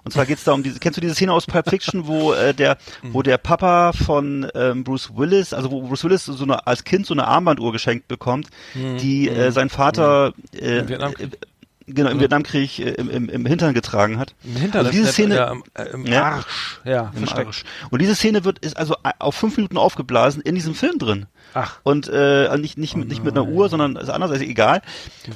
Und zwar geht's da um diese, kennst du diese Szene aus Pulp Fiction, wo äh, der, wo der Papa von ähm, Bruce Willis, also wo Bruce Willis so eine als Kind so eine Armbanduhr geschenkt bekommt, die äh, sein Vater äh, genau im Vietnamkrieg äh, im, im, im Hintern getragen hat. Im Hintern, also diese Szene, ja, im, äh, im Ja. Arsch. Ja, im versteckt. Arsch. Und diese Szene wird ist also auf fünf Minuten aufgeblasen in diesem Film drin. Ach. Und äh, nicht nicht mit, nicht mit einer Uhr, sondern ist anders, also egal.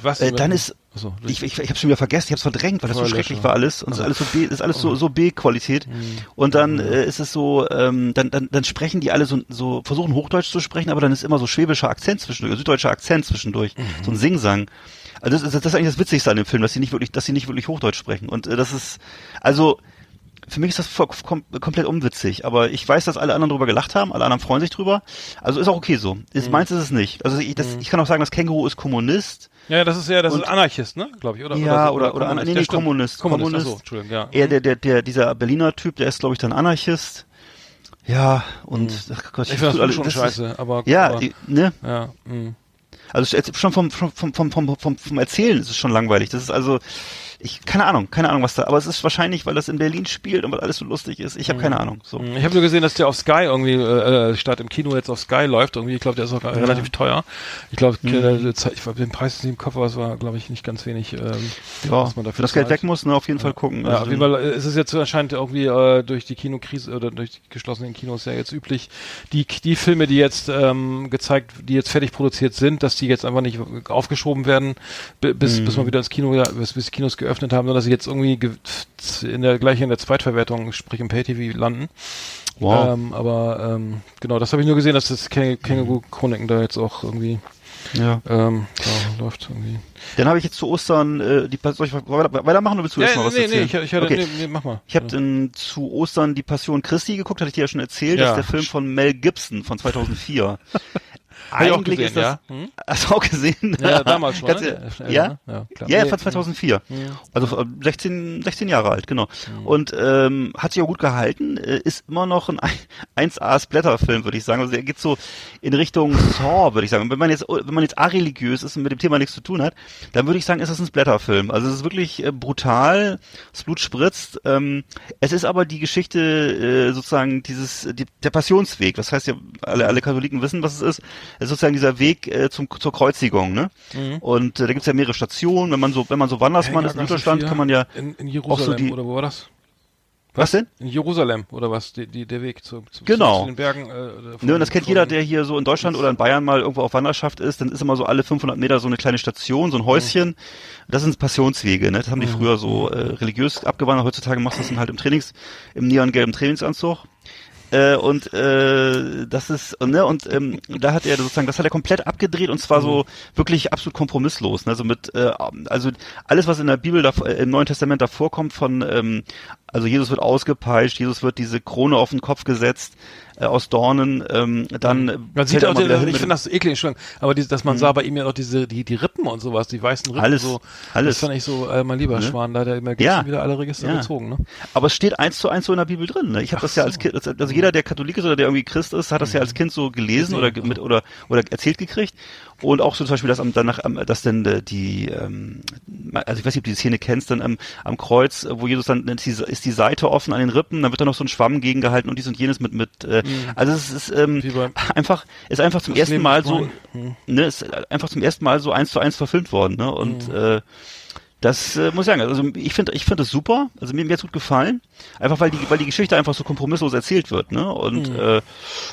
Was? Äh, dann ist Achso, ich, ich, ich habe schon wieder vergessen, ich habe es verdrängt, weil das so schrecklich war alles und es ist alles so B, ist alles Oh. so so B-Qualität. Mhm. Und dann äh, ist es so, ähm, dann, dann dann sprechen die alle so so versuchen Hochdeutsch zu sprechen, aber dann ist immer so schwäbischer Akzent zwischendurch, süddeutscher Akzent zwischendurch, Mhm. so ein Singsang. Also das ist, das ist eigentlich das Witzigste an dem Film, dass sie nicht wirklich, dass sie nicht wirklich Hochdeutsch sprechen. Und äh, das ist, also für mich ist das voll, kom komplett unwitzig, aber ich weiß, dass alle anderen drüber gelacht haben, alle anderen freuen sich drüber. Also ist auch okay so. Mhm. Ist, Meins ist es nicht. Also ich, das, ich kann auch sagen, das Känguru ist Kommunist. Ja, das ist ja, das Und- ist Anarchist, ne? Glaube ich, oder? Ja, so, oder- oder Kommunist. nee, nee. Kommunist, Kommunist. Kommunist. Achso, Entschuldigung, ja. Er, der, der, der, dieser Berliner Typ, der ist, glaube ich, dann Anarchist. Ja, und ach Gott, Mhm. Ich finde das alles- schon ist- scheiße, aber. Ja, aber, die, ne? ja, mh. Also schon vom, vom, vom, vom, vom, vom Erzählen ist es schon langweilig. Das ist also, ich, keine Ahnung, keine Ahnung, was da, aber es ist wahrscheinlich, weil das in Berlin spielt und weil alles so lustig ist. Ich habe keine Ahnung. So. Ich habe nur gesehen, dass der auf Sky irgendwie äh, äh, statt im Kino jetzt auf Sky läuft. Irgendwie, ich glaube, der ist auch relativ teuer. Ich glaube, Mhm. den Preis nicht im Kopf, aber es war, glaube ich, nicht ganz wenig. Ähm, Ja, was man dafür das Geld weg muss, ne, auf jeden Fall gucken. Ja, Also, auf jeden Fall äh, ist es jetzt anscheinend irgendwie äh, durch die Kinokrise oder durch die geschlossenen Kinos ja jetzt üblich, die die Filme, die jetzt ähm, gezeigt, die jetzt fertig produziert sind, dass die jetzt einfach nicht aufgeschoben werden, bi- bis Mhm. bis man wieder ins Kino, ja, bis, bis Kinos geöffnet haben, sondern dass sie jetzt irgendwie ge- in der gleich in der Zweitverwertung, sprich im Pay-TV landen. Wow. Ähm, aber ähm, genau, das habe ich nur gesehen, dass das Käng- Känguru Chroniken da jetzt auch irgendwie ja. ähm, da läuft irgendwie. Dann habe ich jetzt zu Ostern, äh, die, soll ich weiter- weitermachen oder willst du erst mal was nee, erzählen? nee, ich, ich hatte, okay. nee, nee, mach mal. Ich habe dann zu Ostern die Passion Christi geguckt, hatte ich dir ja schon erzählt. Ja. Das ist der Film von Mel Gibson von 2004. (laughs) Eigentlich gesehen, ist das, ja. Hm? (laughs) Hast du auch gesehen? Ja, damals (laughs) schon, Ganz, ne? Ja, ja? Ja, klar. Ja, von 2004. Also äh, 16, 16 Jahre alt, genau. Und ähm, hat sich auch gut gehalten, äh, ist immer noch ein (laughs) 1A Splatter-Film, würde ich sagen. Also der geht so in Richtung Saw, würde ich sagen. Wenn man jetzt, wenn man jetzt areligiös ist und mit dem Thema nichts zu tun hat, dann würde ich sagen, ist das ein Splatter-Film. Also es ist wirklich äh, brutal, das Blut spritzt. Ähm, es ist aber die Geschichte äh, sozusagen dieses die, der Passionsweg. Das heißt ja, alle, alle Katholiken wissen, was es ist. Es ist sozusagen dieser Weg äh, zum, zur Kreuzigung. Ne? Und äh, da gibt's ja mehrere Stationen. Wenn man so, wenn man so Wandersmann ist in 4 kann man ja in, in auch so Jerusalem die- oder wo war das? was denn? In Jerusalem oder was? Die, die, der Weg zu, zu, Genau. zu den Bergen. Äh, von- Ne, und das kennt jeder, der hier so in Deutschland oder in Bayern mal irgendwo auf Wanderschaft ist, dann ist immer so alle 500 Meter so eine kleine Station, so ein Häuschen. Das sind Passionswege, ne? Das haben die früher so äh, religiös abgewandert. Heutzutage machst du das dann halt im Trainings, im neongelben Trainingsanzug. Äh, und äh, das ist ne und ähm, da hat er sozusagen das hat er komplett abgedreht und zwar so wirklich absolut kompromisslos ne? also mit äh, also alles was in der Bibel da, äh, im Neuen Testament da vorkommt von ähm, also Jesus wird ausgepeitscht Jesus wird diese Krone auf den Kopf gesetzt äh, aus Dornen ähm, dann äh, Man sieht auch, hin ich finde das eklig, aber die, dass man sah bei ihm ja noch diese, die, die Rippen und sowas, die weißen Rippen. Alles, so, alles. Das fand ich so, äh, mein lieber Ne? Schwan, da hat er immer Ja. wieder alle Register Ja. gezogen, ne? Aber es steht eins zu eins so in der Bibel drin. Ne? Ich habe das ja als Kind, also jeder, der Katholik ist oder der irgendwie Christ ist, hat das ja als Kind so gelesen oder ge- mit oder oder erzählt gekriegt. Und auch so zum Beispiel, dass am, danach, am, dass denn äh, die, ähm, also ich weiß nicht, ob du die Szene kennst, dann am, am Kreuz, äh, wo Jesus dann ist die, ist die Seite offen an den Rippen, dann wird da noch so ein Schwamm gegengehalten und dies und jenes mit mit. Äh, Also es ist ähm, einfach, ist einfach zum ersten Mal so, mein. ne, ist einfach zum ersten Mal so eins zu eins verfilmt worden. Ne? Und äh, das äh, muss ich sagen, also ich finde ich finde es super, also mir, mir gut gefallen, einfach weil die weil die Geschichte einfach so kompromisslos erzählt wird, ne? Und äh,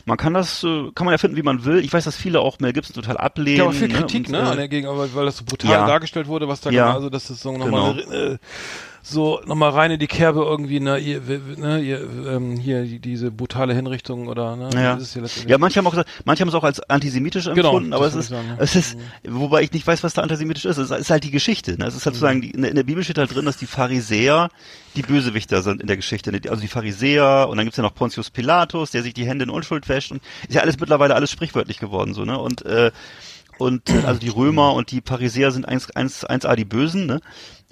man kann das äh, kann man ja finden, wie man will. Ich weiß, dass viele auch Mel Gibson total ablehnen. Ja, aber viel ne? Kritik, Und, ne, äh, an der weil das so brutal Ja. dargestellt wurde, was da Ja. genau, also das ist so nochmal, äh, so nochmal rein in die Kerbe irgendwie, ne, ihr, ne, ihr, ähm, hier die, diese brutale Hinrichtung oder ne, Ja. ja, manche haben auch gesagt, manche haben es auch als antisemitisch Genau, empfunden, aber es ist, sagen, es ist, wobei ich nicht weiß, was da antisemitisch ist. Es ist halt die Geschichte. Ne? Es ist halt sozusagen, die, in der- in der Bibel steht halt drin, dass die Pharisäer die Bösewichter sind in der Geschichte. ne? Also die Pharisäer und dann gibt's ja noch Pontius Pilatus, der sich die Hände in Unschuld wäscht und ist ja alles mittlerweile alles sprichwörtlich geworden, so, ne? Und, äh, und äh, also die Römer und die Pharisäer sind eins, eins, eins A die Bösen, ne?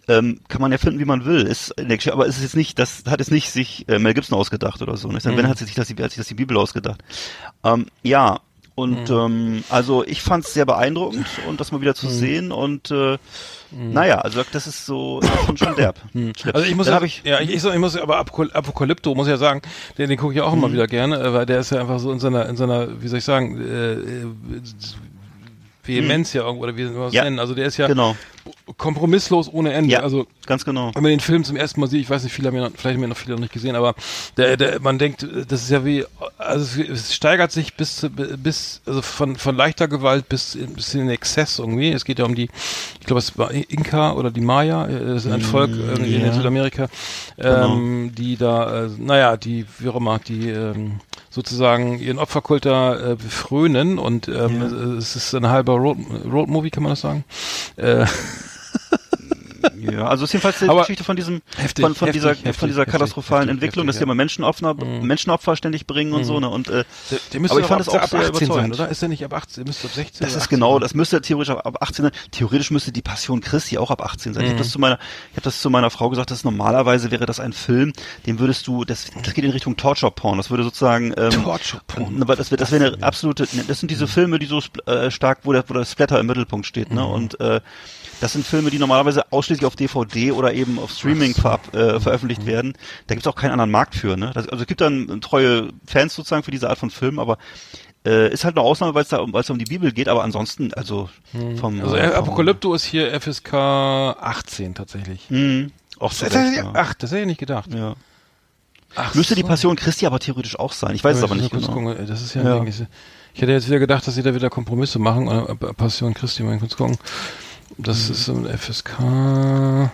Ähm, kann man ja finden, wie man will. Ist in der Geschichte, aber es ist jetzt nicht, das hat es nicht sich äh, Mel Gibson ausgedacht oder so. Ne? Wenn hat sich das, die- hat sich das die Bibel ausgedacht. Ähm, ja, und ähm, also ich fand es sehr beeindruckend und das mal wieder zu sehen und äh, naja, also das ist so schon, schon derb. Schlimm. Also ich muss ja, hab ich, ja, ich, ich, ich muss aber Apokal- Apokalypto muss ja sagen, den, den gucke ich auch immer Mhm. wieder gerne, äh, weil der ist ja einfach so in seiner, in seiner, wie soll ich sagen, äh, Vehemenz ja irgendwo, oder wie soll man das Ja, nennen? Also der ist ja genau. kompromisslos ohne Ende. Ja, Also ganz genau. wenn man den Film zum ersten Mal sieht, ich weiß nicht, viele haben ihn, noch- vielleicht haben ihn noch viele noch nicht gesehen, aber der, der, man denkt, das ist ja wie, also es, es steigert sich bis, zu- bis, also von, von leichter Gewalt bis, in- bis in den Exzess irgendwie. Es geht ja um die, ich glaube, es war Inka oder die Maya, äh, das ist ein Volk irgendwie ja. in Südamerika, ähm, die da, äh, naja, die, wie auch immer, die ähm, sozusagen ihren Opferkult da äh, frönen und ähm, es ist ein halber Road, Road Movie, kann man das sagen? Äh, (laughs) Ja, also ist jedenfalls die Aber- Geschichte von diesem, Heftig, von, von heftig, dieser, heftig, von dieser katastrophalen Entwicklung, dass die immer Menschenopfer, Menschenopfer ständig bringen und so, ne, und, äh, Der, der müsste aber ich fand es auch ab 18 sein, oder? Ist er nicht ab 18? Der müsste ab 16 Das ist 18 genau, das müsste theoretisch ab, ab 18 sein. Theoretisch müsste die Passion Christi auch ab 18 sein. Ich Mhm. habe das zu meiner, ich habe das zu meiner Frau gesagt, dass normalerweise wäre das ein Film, den würdest du, das, das geht in Richtung Torture Porn. Das würde sozusagen, ähm, Torture Porn. Aber das, wäre- das wäre eine absolute, das sind diese Filme, die so äh, stark, wo der, wo der Splatter im Mittelpunkt steht, Mhm. ne? Und äh, das sind Filme, die normalerweise ausschließlich auf DVD oder eben auf Streaming verab, äh, Mhm. veröffentlicht werden. Da gibt es auch keinen anderen Markt für, ne? Das, also es gibt dann treue Fans sozusagen für diese Art von Film, aber äh, ist halt eine Ausnahme, weil es da, um- weil es um die Bibel geht, aber ansonsten, also vom Also äh, äh, vom- Apokalypto ist hier FSK 18 tatsächlich. Hm, auch Das so hätte recht, ja. Ach, das hätte ich nicht gedacht. ja. Ach, Müsste die so. Passion Christi aber theoretisch auch sein. Ich weiß es Ja, aber ich nicht genau. Gucken. Das ist ja, ein Ja. Ding. Ich- Ich hätte jetzt wieder gedacht, dass sie da wieder Kompromisse machen. Äh, Passion Christi, mal kurz gucken. Das Mhm. ist ein FSK.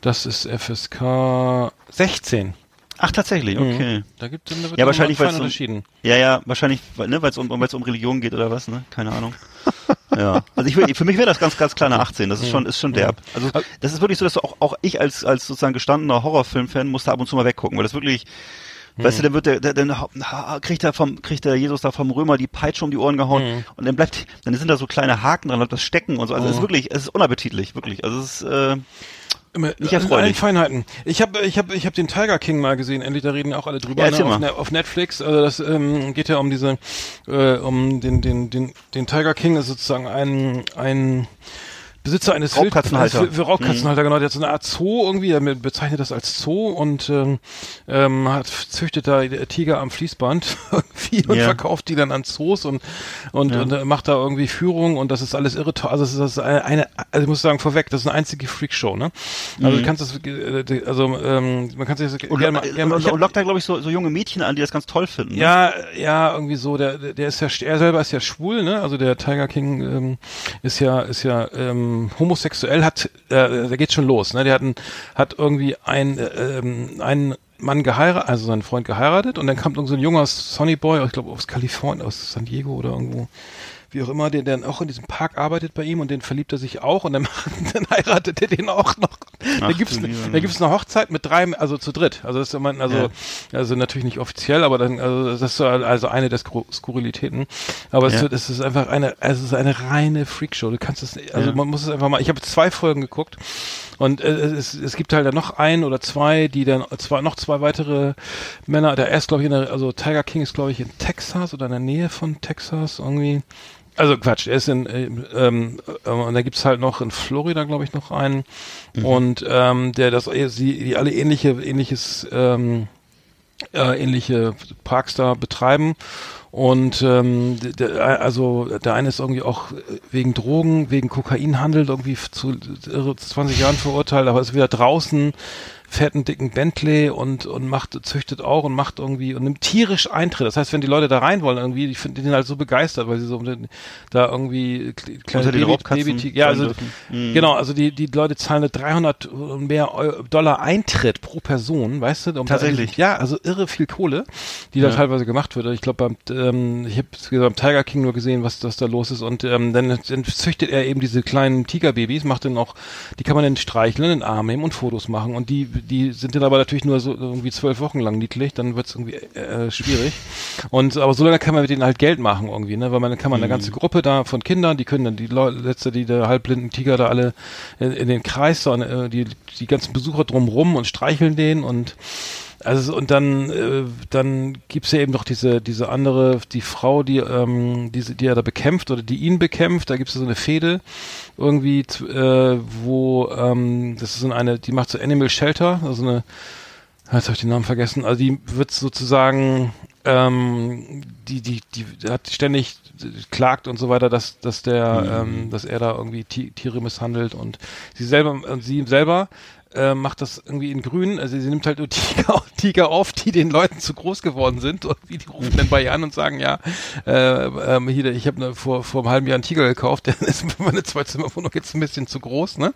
Das ist FSK 16. Ach, tatsächlich, okay. Da gibt es Ja, wahrscheinlich, weil weil's unterschieden. Ja, ja, wahrscheinlich, weil ne, es um, weil's um Religion geht oder was, ne? Keine Ahnung. (laughs) ja. Also ich für mich wäre das ganz, ganz klar eine 18. Das ist schon, ist schon derb. Also das ist wirklich so, dass auch, auch ich als, als sozusagen gestandener Horrorfilm-Fan musste ab und zu mal weggucken, weil das wirklich, weißt du, dann wird der, der, dann kriegt er vom, kriegt der Jesus da vom Römer die Peitsche um die Ohren gehauen und dann bleibt, dann sind da so kleine Haken dran, bleibt das stecken und so. Also es ist wirklich, es ist unappetitlich, wirklich. Also es ist, äh, Nicht erfreulich. Feinheiten. Ich habe ich hab, ich hab den Tiger King mal gesehen, endlich, da reden ja auch alle drüber, Ja, ne, auf. Ne, auf Netflix. Also das ähm, geht ja um diese, äh, um den, den, den, den Tiger King, ist sozusagen ein, ein Besitzer eines Wild- Raubkatzenhalter. Wild- Raubkatzenhalter, genau, der hat so eine Art Zoo irgendwie, er bezeichnet das als Zoo und ähm, ähm, hat züchtet da Tiger am Fließband (laughs) irgendwie und Ja. verkauft die dann an Zoos und und, und äh, macht da irgendwie Führung und das ist alles irre. Also es ist das eine, eine also ich muss sagen vorweg, das ist eine einzige Freakshow, ne? Also du kannst das also ähm, man kann sich das Mhm. und, gerne gerne und, und lockt da, glaube ich, so, so junge Mädchen an, die das ganz toll finden. ne? ja, ja, irgendwie so. Der, der ist ja, er selber ist ja schwul, ne? Also der Tiger King ähm, ist ja, ist ja ähm, homosexuell. Hat, äh, da geht's schon los, ne? Der hat, ein, hat irgendwie ein, äh, ähm, einen Mann geheiratet, also seinen Freund geheiratet, und dann kam irgend so ein junger Sonny Boy, ich glaube aus Kalifornien, aus San Diego oder irgendwo. Wie auch immer, der dann auch in diesem Park arbeitet bei ihm und den verliebt er sich auch und dann, (laughs) dann heiratet er den auch noch. da gibt's du ne, gibt's eine Hochzeit mit drei, also zu dritt. Also das ist immer, also, also natürlich nicht offiziell, aber dann, also das ist so also eine der Skurrilitäten. Aber es, Ja. wird, es ist einfach eine, also es ist eine reine Freakshow. Du kannst es, also Ja. man muss es einfach mal. Ich habe zwei Folgen geguckt und äh, es, es gibt halt dann noch ein oder zwei, die dann zwei, noch zwei weitere Männer. Der erst glaube ich in der, also Tiger King ist glaube ich in Texas oder in der Nähe von Texas irgendwie. Also Quatsch, er ist in, äh, ähm, äh, und da gibt's halt noch in Florida, glaube ich, noch einen. Und ähm, der das, sie, die alle ähnliche, ähnliches, ähm, äh, ähnliche Parks da betreiben. Und ähm, der, also der eine ist irgendwie auch wegen Drogen, wegen Kokainhandel irgendwie zu irre 20 Jahren verurteilt, aber ist wieder draußen, fetten, dicken Bentley und, und macht, züchtet auch und macht irgendwie und nimmt tierisch Eintritt. Das heißt, wenn die Leute da rein wollen, irgendwie, die, finden- die sind halt so begeistert, weil sie so da irgendwie kle- kleine den Baby, Baby ja, also, dürfen. Mhm. genau, also die, die Leute zahlen eine 300 und mehr Dollar Eintritt pro Person, weißt du? Um Tatsächlich? Da, ja, also irre viel Kohle, die da Ja. teilweise gemacht wird. Ich glaube, beim, ähm, ich habe beim Tiger King nur gesehen, was, was da los ist und ähm, dann, dann züchtet er eben diese kleinen Tigerbabys, macht dann auch, die kann man dann streicheln, in den Arm nehmen und Fotos machen und die, die sind dann aber natürlich nur so irgendwie zwölf Wochen lang niedlich, dann wird's irgendwie äh, schwierig. Und aber so lange kann man mit denen halt Geld machen irgendwie, ne? Weil man dann kann man eine ganze Gruppe da von Kindern, die können dann die Leute, letzte, die der halbblinden Tiger da alle in, in den Kreis, so, äh, die, die ganzen Besucher drumrum und streicheln den und also und dann äh, dann gibt's ja eben noch diese diese andere die Frau die ähm, diese die er da bekämpft oder die ihn bekämpft. Da gibt's so eine Fehde irgendwie äh, wo ähm, das ist so eine die macht so Animal Shelter also eine jetzt habe ich den Namen vergessen also die wird sozusagen ähm, die die die hat ständig klagt und so weiter dass dass der ähm, dass er da irgendwie Ti- Tiere misshandelt und sie selber und sie selber äh, macht das irgendwie in grün. Also sie nimmt halt nur Tiger, (laughs) Tiger auf, die den Leuten zu groß geworden sind. Und die rufen dann bei ihr an und sagen, ja, äh, ähm, hier, ich habe ne, vor, vor einem halben Jahr einen Tiger gekauft, der (laughs) ist für meine Zweizimmerwohnung jetzt ein bisschen zu groß, ne?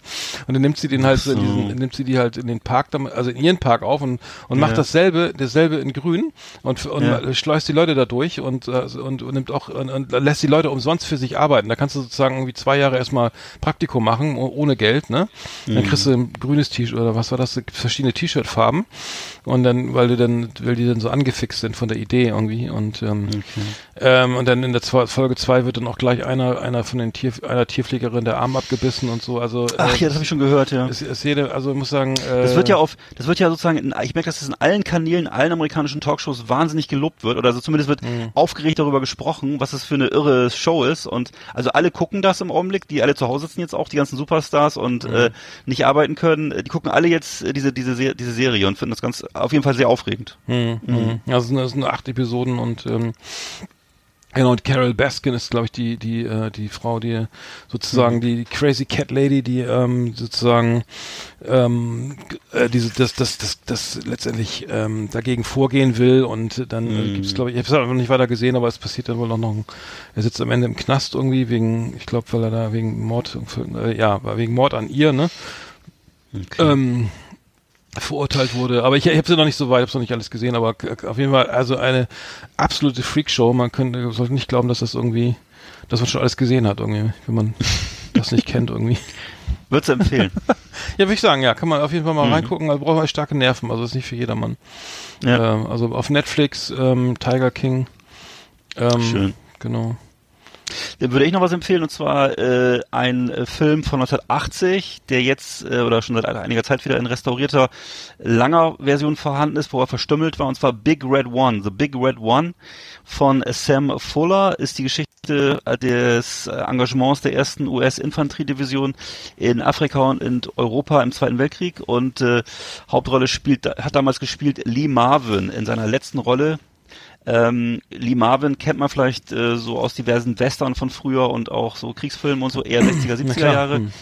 Und dann nimmt sie den halt so. in diesen, nimmt sie die halt in den Park, also in ihren Park auf und, und macht Ja. dasselbe, dasselbe in grün und, und Ja. schleust die Leute da durch und, äh, und, und nimmt auch und, und lässt die Leute umsonst für sich arbeiten. Da kannst du sozusagen irgendwie zwei Jahre erstmal Praktikum machen, oh- ohne Geld, ne? Dann kriegst du ein grünes T-Shirt oder was war das? Verschiedene T-Shirt-Farben und dann, weil du dann, weil die dann so angefixt sind von der Idee irgendwie und ähm, ähm, und dann in der zwei, Folge zwei wird dann auch gleich einer, einer von den Tier, einer Tierpflegerin der Arm abgebissen und so. Also Ach äh, ja, das habe ich schon gehört, ja. es, es jede, also ich muss sagen, äh, Das wird ja auf, das wird ja sozusagen, in, ich merke, dass das in allen Kanälen, allen amerikanischen Talkshows wahnsinnig gelobt wird oder also zumindest wird Mhm. aufgeregt darüber gesprochen, was das für eine irre Show ist und also alle gucken das im Augenblick, die alle zu Hause sitzen jetzt auch, die ganzen Superstars und Mhm. äh, nicht arbeiten können, äh, die gucken alle jetzt äh, diese diese Se- diese Serie und finden das ganz auf jeden Fall sehr aufregend. Mhm. Mhm. Ja, es sind, acht Episoden und ähm, genau, und Carol Baskin ist, glaube ich, die, die, äh, die Frau, die sozusagen die Crazy Cat Lady, die ähm, sozusagen ähm, äh, diese, das, das, das, das letztendlich ähm, dagegen vorgehen will und dann äh, gibt es, glaube ich, ich habe es noch nicht weiter gesehen, aber es passiert dann wohl noch, noch ein, er sitzt am Ende im Knast irgendwie wegen, ich glaube, weil er da wegen Mord, äh, ja, wegen Mord an ihr, ne? Ähm, verurteilt wurde. Aber ich, ich habe sie noch nicht so weit, habe noch nicht alles gesehen, aber auf jeden Fall also eine absolute Freakshow. Man könnte sollte nicht glauben, dass das irgendwie, dass man schon alles gesehen hat irgendwie, wenn man (laughs) das nicht kennt irgendwie. Würdest du empfehlen? (laughs) Ja, würde ich sagen, ja, kann man auf jeden Fall mal reingucken. Also braucht man starke Nerven, also ist nicht für jedermann. ja. Ähm, also auf Netflix ähm, Tiger King. Ähm, Schön. Genau. Dann würde ich noch was empfehlen und zwar äh, ein äh, Film von 1980, der jetzt äh, oder schon seit einiger Zeit wieder in restaurierter langer Version vorhanden ist, wo er verstümmelt war und zwar Big Red One. The Big Red One von Sam Fuller ist die Geschichte des äh, Engagements der ersten US-Infanteriedivision in Afrika und in Europa im Zweiten Weltkrieg und äh, Hauptrolle spielt hat damals gespielt Lee Marvin in seiner letzten Rolle ähm, Lee Marvin kennt man vielleicht äh, so aus diversen Western von früher und auch so Kriegsfilmen und so eher (clears throat) 60er, 70er klar. Jahre. Hm.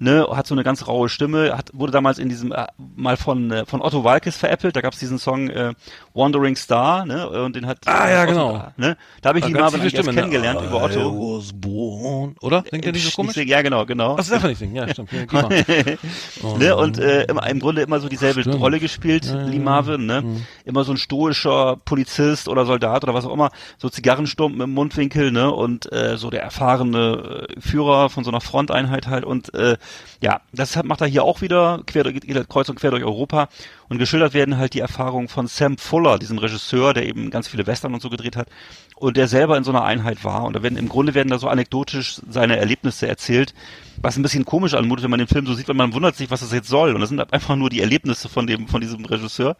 Ne, hat so eine ganz raue Stimme, hat, wurde damals in diesem, äh, mal von, äh, von Otto Walkes veräppelt, da gab's diesen Song äh, Wandering Star, ne, und den hat Ah, ja, Otto, genau. Ne, da habe ich ganz Marvin eigentlich Stimme, ne? kennengelernt über Otto. was born. Oder? Denkt ihr nicht so komisch? Ja, genau, genau. Ach, das darf er nicht singen. Ja, stimmt. Ja, (laughs) (laughs) ne, und äh, immer, im Grunde immer so dieselbe Stimmt. Rolle gespielt, Lee Marvin, ne? Immer so ein stoischer Polizist oder Soldat oder was auch immer, so Zigarrenstumpen im Mundwinkel, ne? Und äh, so der erfahrene äh, Führer von so einer Fronteinheit halt. Und äh, ja, das macht er hier auch wieder, quer, durch- kreuz und quer durch Europa. Und geschildert werden halt die Erfahrungen von Sam Fuller, diesem Regisseur, der eben ganz viele Western und so gedreht hat und der selber in so einer Einheit war. Und da werden im Grunde werden da so anekdotisch seine Erlebnisse erzählt, was ein bisschen komisch anmutet, wenn man den Film so sieht, weil man wundert sich, was das jetzt soll. Und das sind einfach nur die Erlebnisse von dem, von diesem Regisseur.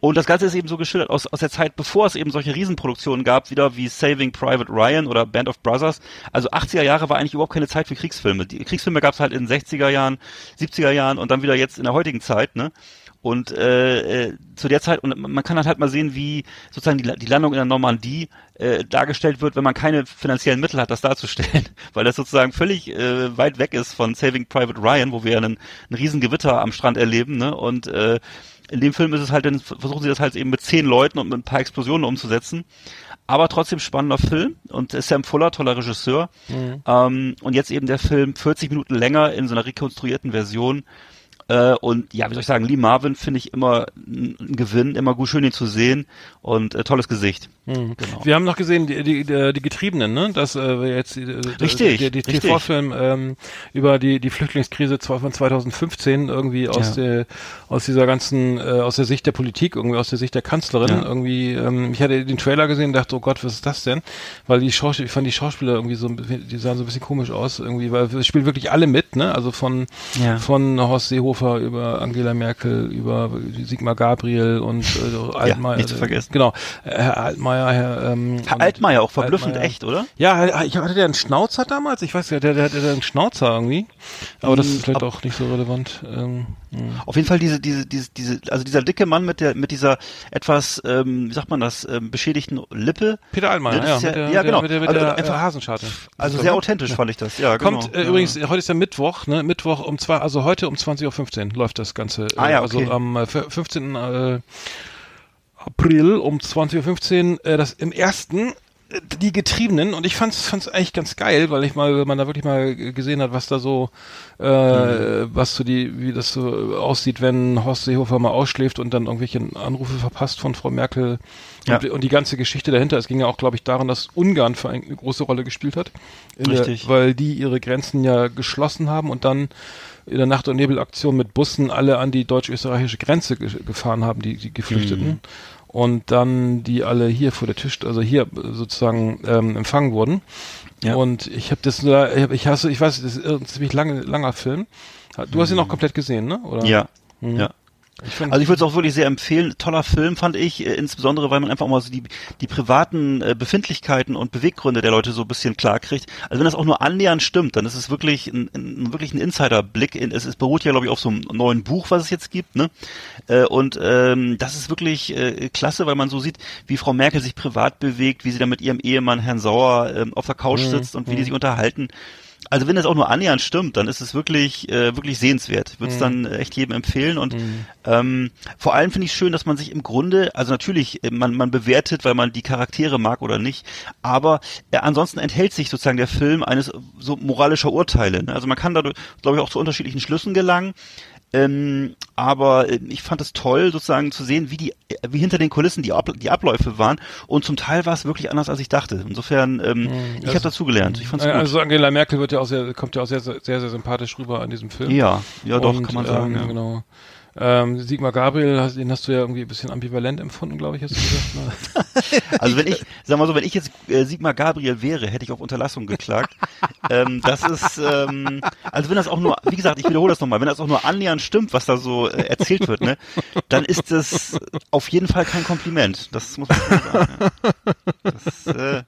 Und das Ganze ist eben so geschildert aus, aus der Zeit, bevor es eben solche Riesenproduktionen gab, wieder wie Saving Private Ryan oder Band of Brothers. Also 80er Jahre war eigentlich überhaupt keine Zeit für Kriegsfilme. Die Kriegsfilme gab es halt in den 60er Jahren, 70er Jahren und dann wieder jetzt in der heutigen Zeit, ne? Und äh, äh, zu der Zeit, und man kann halt, halt mal sehen, wie sozusagen die, die Landung in der Normandie äh, dargestellt wird, wenn man keine finanziellen Mittel hat, das darzustellen. (laughs) Weil das sozusagen völlig äh, weit weg ist von Saving Private Ryan, wo wir einen, einen riesen Gewitter am Strand erleben. Ne? Und äh, in dem Film ist es halt, dann versuchen sie das halt eben mit zehn Leuten und mit ein paar Explosionen umzusetzen. Aber trotzdem spannender Film und Sam Fuller, toller Regisseur. Ähm, und jetzt eben der Film 40 Minuten länger in so einer rekonstruierten Version. Äh, und ja, wie soll ich sagen, Lee Marvin finde ich immer ein Gewinn, immer gut schön ihn zu sehen und äh, tolles Gesicht. Genau. Wir haben noch gesehen, die, die, die, Getriebenen, ne? Das äh, jetzt äh, Richtig, der, die richtig. TV-Film ähm, über die die Flüchtlingskrise von 2015 irgendwie aus Ja. der aus dieser ganzen äh, aus der Sicht der Politik irgendwie aus der Sicht der Kanzlerin Ja. irgendwie. Ähm, ich hatte den Trailer gesehen, und dachte, oh Gott, was ist das denn? Weil die Schauspieler, ich fand die Schauspieler irgendwie so, die sahen so ein bisschen komisch aus irgendwie, weil es spielen wirklich alle mit, ne? Also von Ja. von Horst Seehofer über Angela Merkel über Sigmar Gabriel und äh, Altmaier. nicht zu vergessen. Genau, Herr Altmaier, Herr, ähm, Herr Altmaier auch verblüffend Altmaier. echt, oder? Ja, ich hatte der einen Schnauzer damals? Ich weiß ja, der, der hatte einen Schnauzer irgendwie. Aber das Mm, ist vielleicht ab- auch nicht so relevant. Ähm, mh. Auf jeden Fall diese, diese, diese, diese, also dieser dicke Mann mit der, mit dieser etwas, ähm, wie sagt man das, ähm, beschädigten Lippe. Peter Altmaier, ja, mit der, ja, genau. mit der, mit Also der, einfach- äh, Hasenscharte. Also sehr ne? authentisch fand ich das, ja, genau. Kommt äh, ja. übrigens, heute ist ja Mittwoch, ne? Mittwoch um zwei, also heute um 20.15 Uhr läuft das Ganze. Ah, äh, ja, Also okay. am äh, 15. Äh, April um 20.15 Uhr, äh, das im ersten äh, die Getriebenen und ich fand's fand's eigentlich ganz geil, weil ich mal, wenn man da wirklich mal gesehen hat, was da so, äh, Mhm. was so die, wie das so aussieht, wenn Horst Seehofer mal ausschläft und dann irgendwelche Anrufe verpasst von Frau Merkel Ja. und, und die ganze Geschichte dahinter. Es ging ja auch, glaube ich, daran, dass Ungarn für eine große Rolle gespielt hat, Richtig. Der, weil die ihre Grenzen ja geschlossen haben und dann in der Nacht- und Nebelaktion mit Bussen alle an die deutsch-österreichische Grenze ge gefahren haben, die, die Geflüchteten. Mhm. Und dann die alle hier vor der Tisch, also hier sozusagen ähm, empfangen wurden. Ja. Und ich habe das, da- ich, hab, ich hasse, ich weiß, das ist ein ziemlich lange, langer Film. Du hast ihn auch komplett gesehen, ne? Oder? Mhm. Ja. Mhm. Ja. Ich find, Also ich würde es auch wirklich sehr empfehlen. Toller Film fand ich, äh, insbesondere weil man einfach mal so die, die privaten äh, Befindlichkeiten und Beweggründe der Leute so ein bisschen klar kriegt. Also wenn das auch nur annähernd stimmt, dann ist es wirklich ein, ein wirklich ein Insiderblick. In, es, es beruht ja glaube ich auf so einem neuen Buch, was es jetzt gibt, ne? Äh, und ähm, das ist wirklich äh, klasse, weil man so sieht, wie Frau Merkel sich privat bewegt, wie sie da mit ihrem Ehemann Herrn Sauer ähm, auf der Couch sitzt und wie die sich unterhalten. Also wenn das auch nur annähernd stimmt, dann ist es wirklich äh, wirklich sehenswert. Ich würde es dann äh, echt jedem empfehlen und ähm, vor allem finde ich schön, dass man sich im Grunde, also natürlich äh, man man bewertet, weil man die Charaktere mag oder nicht, aber äh, ansonsten enthält sich sozusagen der Film eines so moralischer Urteile. Ne? Also man kann dadurch, glaube ich, auch zu unterschiedlichen Schlüssen gelangen. Ähm, aber äh, ich fand es toll, sozusagen zu sehen, wie die, wie hinter den Kulissen die, Ab die Abläufe waren. Und zum Teil war es wirklich anders, als ich dachte. Insofern, ähm, ich habe dazugelernt. Ich fand's äh, gut. also Angela Merkel wird ja auch sehr, kommt ja auch sehr, sehr, sehr, sehr sympathisch rüber an diesem Film. ja, ja, doch, Und, kann man sagen. Ähm, ja. Genau. Ähm, Sigmar Gabriel, den hast du ja irgendwie ein bisschen ambivalent empfunden, glaube ich, hast du gesagt. Ne? (laughs) Also wenn ich, sag mal so, wenn ich jetzt äh, Sigmar Gabriel wäre, hätte ich auf Unterlassung geklagt. (laughs) ähm, das ist, ähm, also wenn das auch nur, wie gesagt, ich wiederhole das nochmal, wenn das auch nur annähernd stimmt, was da so äh, erzählt wird, ne, dann ist das auf jeden Fall kein Kompliment. Das muss man sagen. Ja. Das, äh,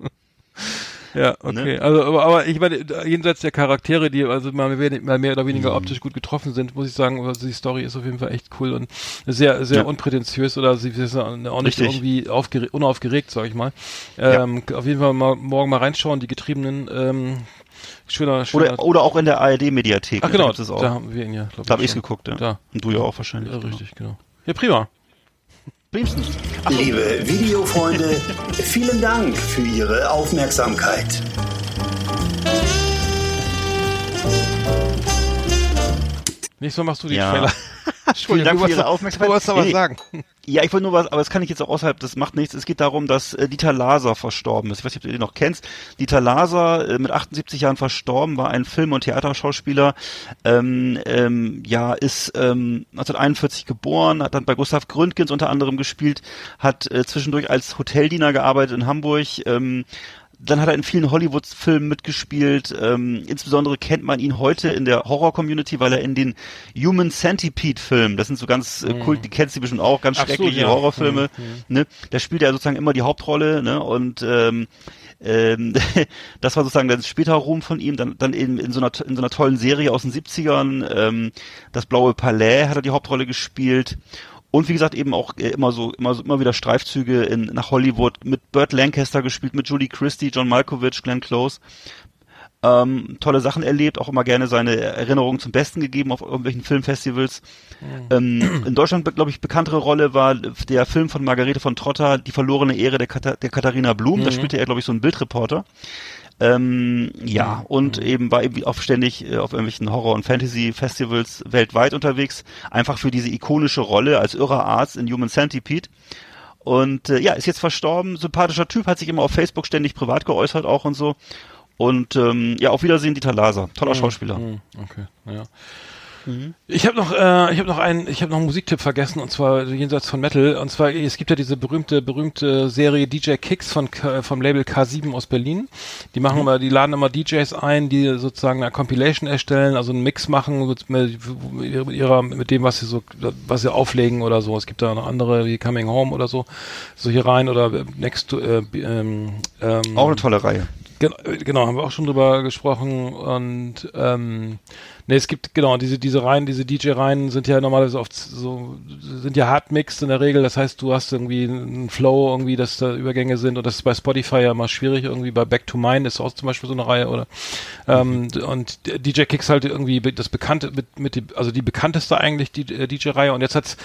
Ja, (laughs) okay. Also, aber, aber ich meine, da- jenseits der Charaktere, die also mal mehr, mal mehr oder Mhm. weniger optisch gut getroffen sind, muss ich sagen, also die Story ist auf jeden Fall echt cool und sehr, sehr Ja. unprätentiös oder sie ist auch nicht Richtig. irgendwie aufgere unaufgeregt, sag ich mal. Ähm, Auf jeden Fall mal morgen mal reinschauen, die Getriebenen, ähm, schöner, schöner. oder, oder auch in der ARD-Mediathek. Ach ne, genau, auch. da haben wir ihn ja, glaube Da habe ich geguckt, ja. Da. Und du ja auch wahrscheinlich. Ja, genau. richtig, genau. Ja, prima. Liebsten. Liebe Videofreunde, vielen Dank für Ihre Aufmerksamkeit. Nächstes Mal machst du die Ja. Trailer. (laughs) Vielen Dank du für Ihre Aufmerksamkeit. Du wolltest nee. sagen. Ja, ich wollte nur was, aber das kann ich jetzt auch außerhalb, das macht nichts. Es geht darum, dass äh, Dieter Laser verstorben ist. Ich weiß nicht, ob du den noch kennst. Dieter Laser, äh, mit 78 Jahren verstorben, war ein Film- und Theaterschauspieler. Ähm, ähm, ja, ist ähm, 1941 geboren, hat dann bei Gustav Gründgens unter anderem gespielt, hat äh, zwischendurch als Hoteldiener gearbeitet in Hamburg. Ähm, dann hat er in vielen Hollywood-Filmen mitgespielt. Ähm, insbesondere kennt man ihn heute in der Horror-Community, weil er in den Human Centipede-Filmen, das sind so ganz äh, Kult, die kennst du bestimmt auch, ganz Ach so, schreckliche ja. Horrorfilme. Ne? Da spielt er sozusagen immer die Hauptrolle. Ne? Und ähm, Ähm, (laughs) das war sozusagen das später Ruhm von ihm, dann, dann in, in, so einer, in so einer tollen Serie aus den 70ern, ähm, das Blaue Palais hat er die Hauptrolle gespielt. Und wie gesagt, eben auch äh, immer so, immer so, immer wieder Streifzüge in, nach Hollywood mit Burt Lancaster gespielt, mit Julie Christie, John Malkovich, Glenn Close. Ähm, tolle Sachen erlebt, auch immer gerne seine Erinnerungen zum Besten gegeben auf irgendwelchen Filmfestivals. Ähm, in Deutschland, glaube ich, bekanntere Rolle war der Film von Margarete von Trotter, Die verlorene Ehre der, Katha der Katharina Blum. Da spielte er, glaube ich, so einen Bildreporter. Ähm, ja, und eben war eben auch ständig äh, auf irgendwelchen Horror- und Fantasy-Festivals weltweit unterwegs, einfach für diese ikonische Rolle als irrer Arzt in Human Centipede. Und äh, ja, ist jetzt verstorben, sympathischer Typ, hat sich immer auf Facebook ständig privat geäußert auch und so. Und ähm, ja, auf Wiedersehen, Dieter Laser, toller Schauspieler. Hm, Okay, ja. Ich habe noch, äh, ich habe noch einen, ich habe noch einen Musiktipp vergessen und zwar jenseits von Metal und zwar es gibt ja diese berühmte, berühmte Serie DJ Kicks von vom Label K7 aus Berlin. Die machen immer, die laden immer DJs ein, die sozusagen eine Compilation erstellen, also einen Mix machen mit, mit ihrer, mit dem was sie so, was sie auflegen oder so. Es gibt da noch andere wie Coming Home oder so, so hier rein oder Next to, äh, ähm, ähm, Auch eine tolle Reihe. Gen genau, haben wir auch schon drüber gesprochen und ähm, ne, es gibt genau diese diese Reihen, diese DJ-Reihen sind ja normalerweise oft so sind ja hardmixed in der Regel. Das heißt, du hast irgendwie einen Flow irgendwie, dass da Übergänge sind und das ist bei Spotify ja immer schwierig. Irgendwie bei Back to Mine ist auch zum Beispiel so eine Reihe oder ähm, und DJ Kicks halt irgendwie das bekannte mit mit die, also die bekannteste eigentlich die äh, DJ-Reihe und jetzt hat's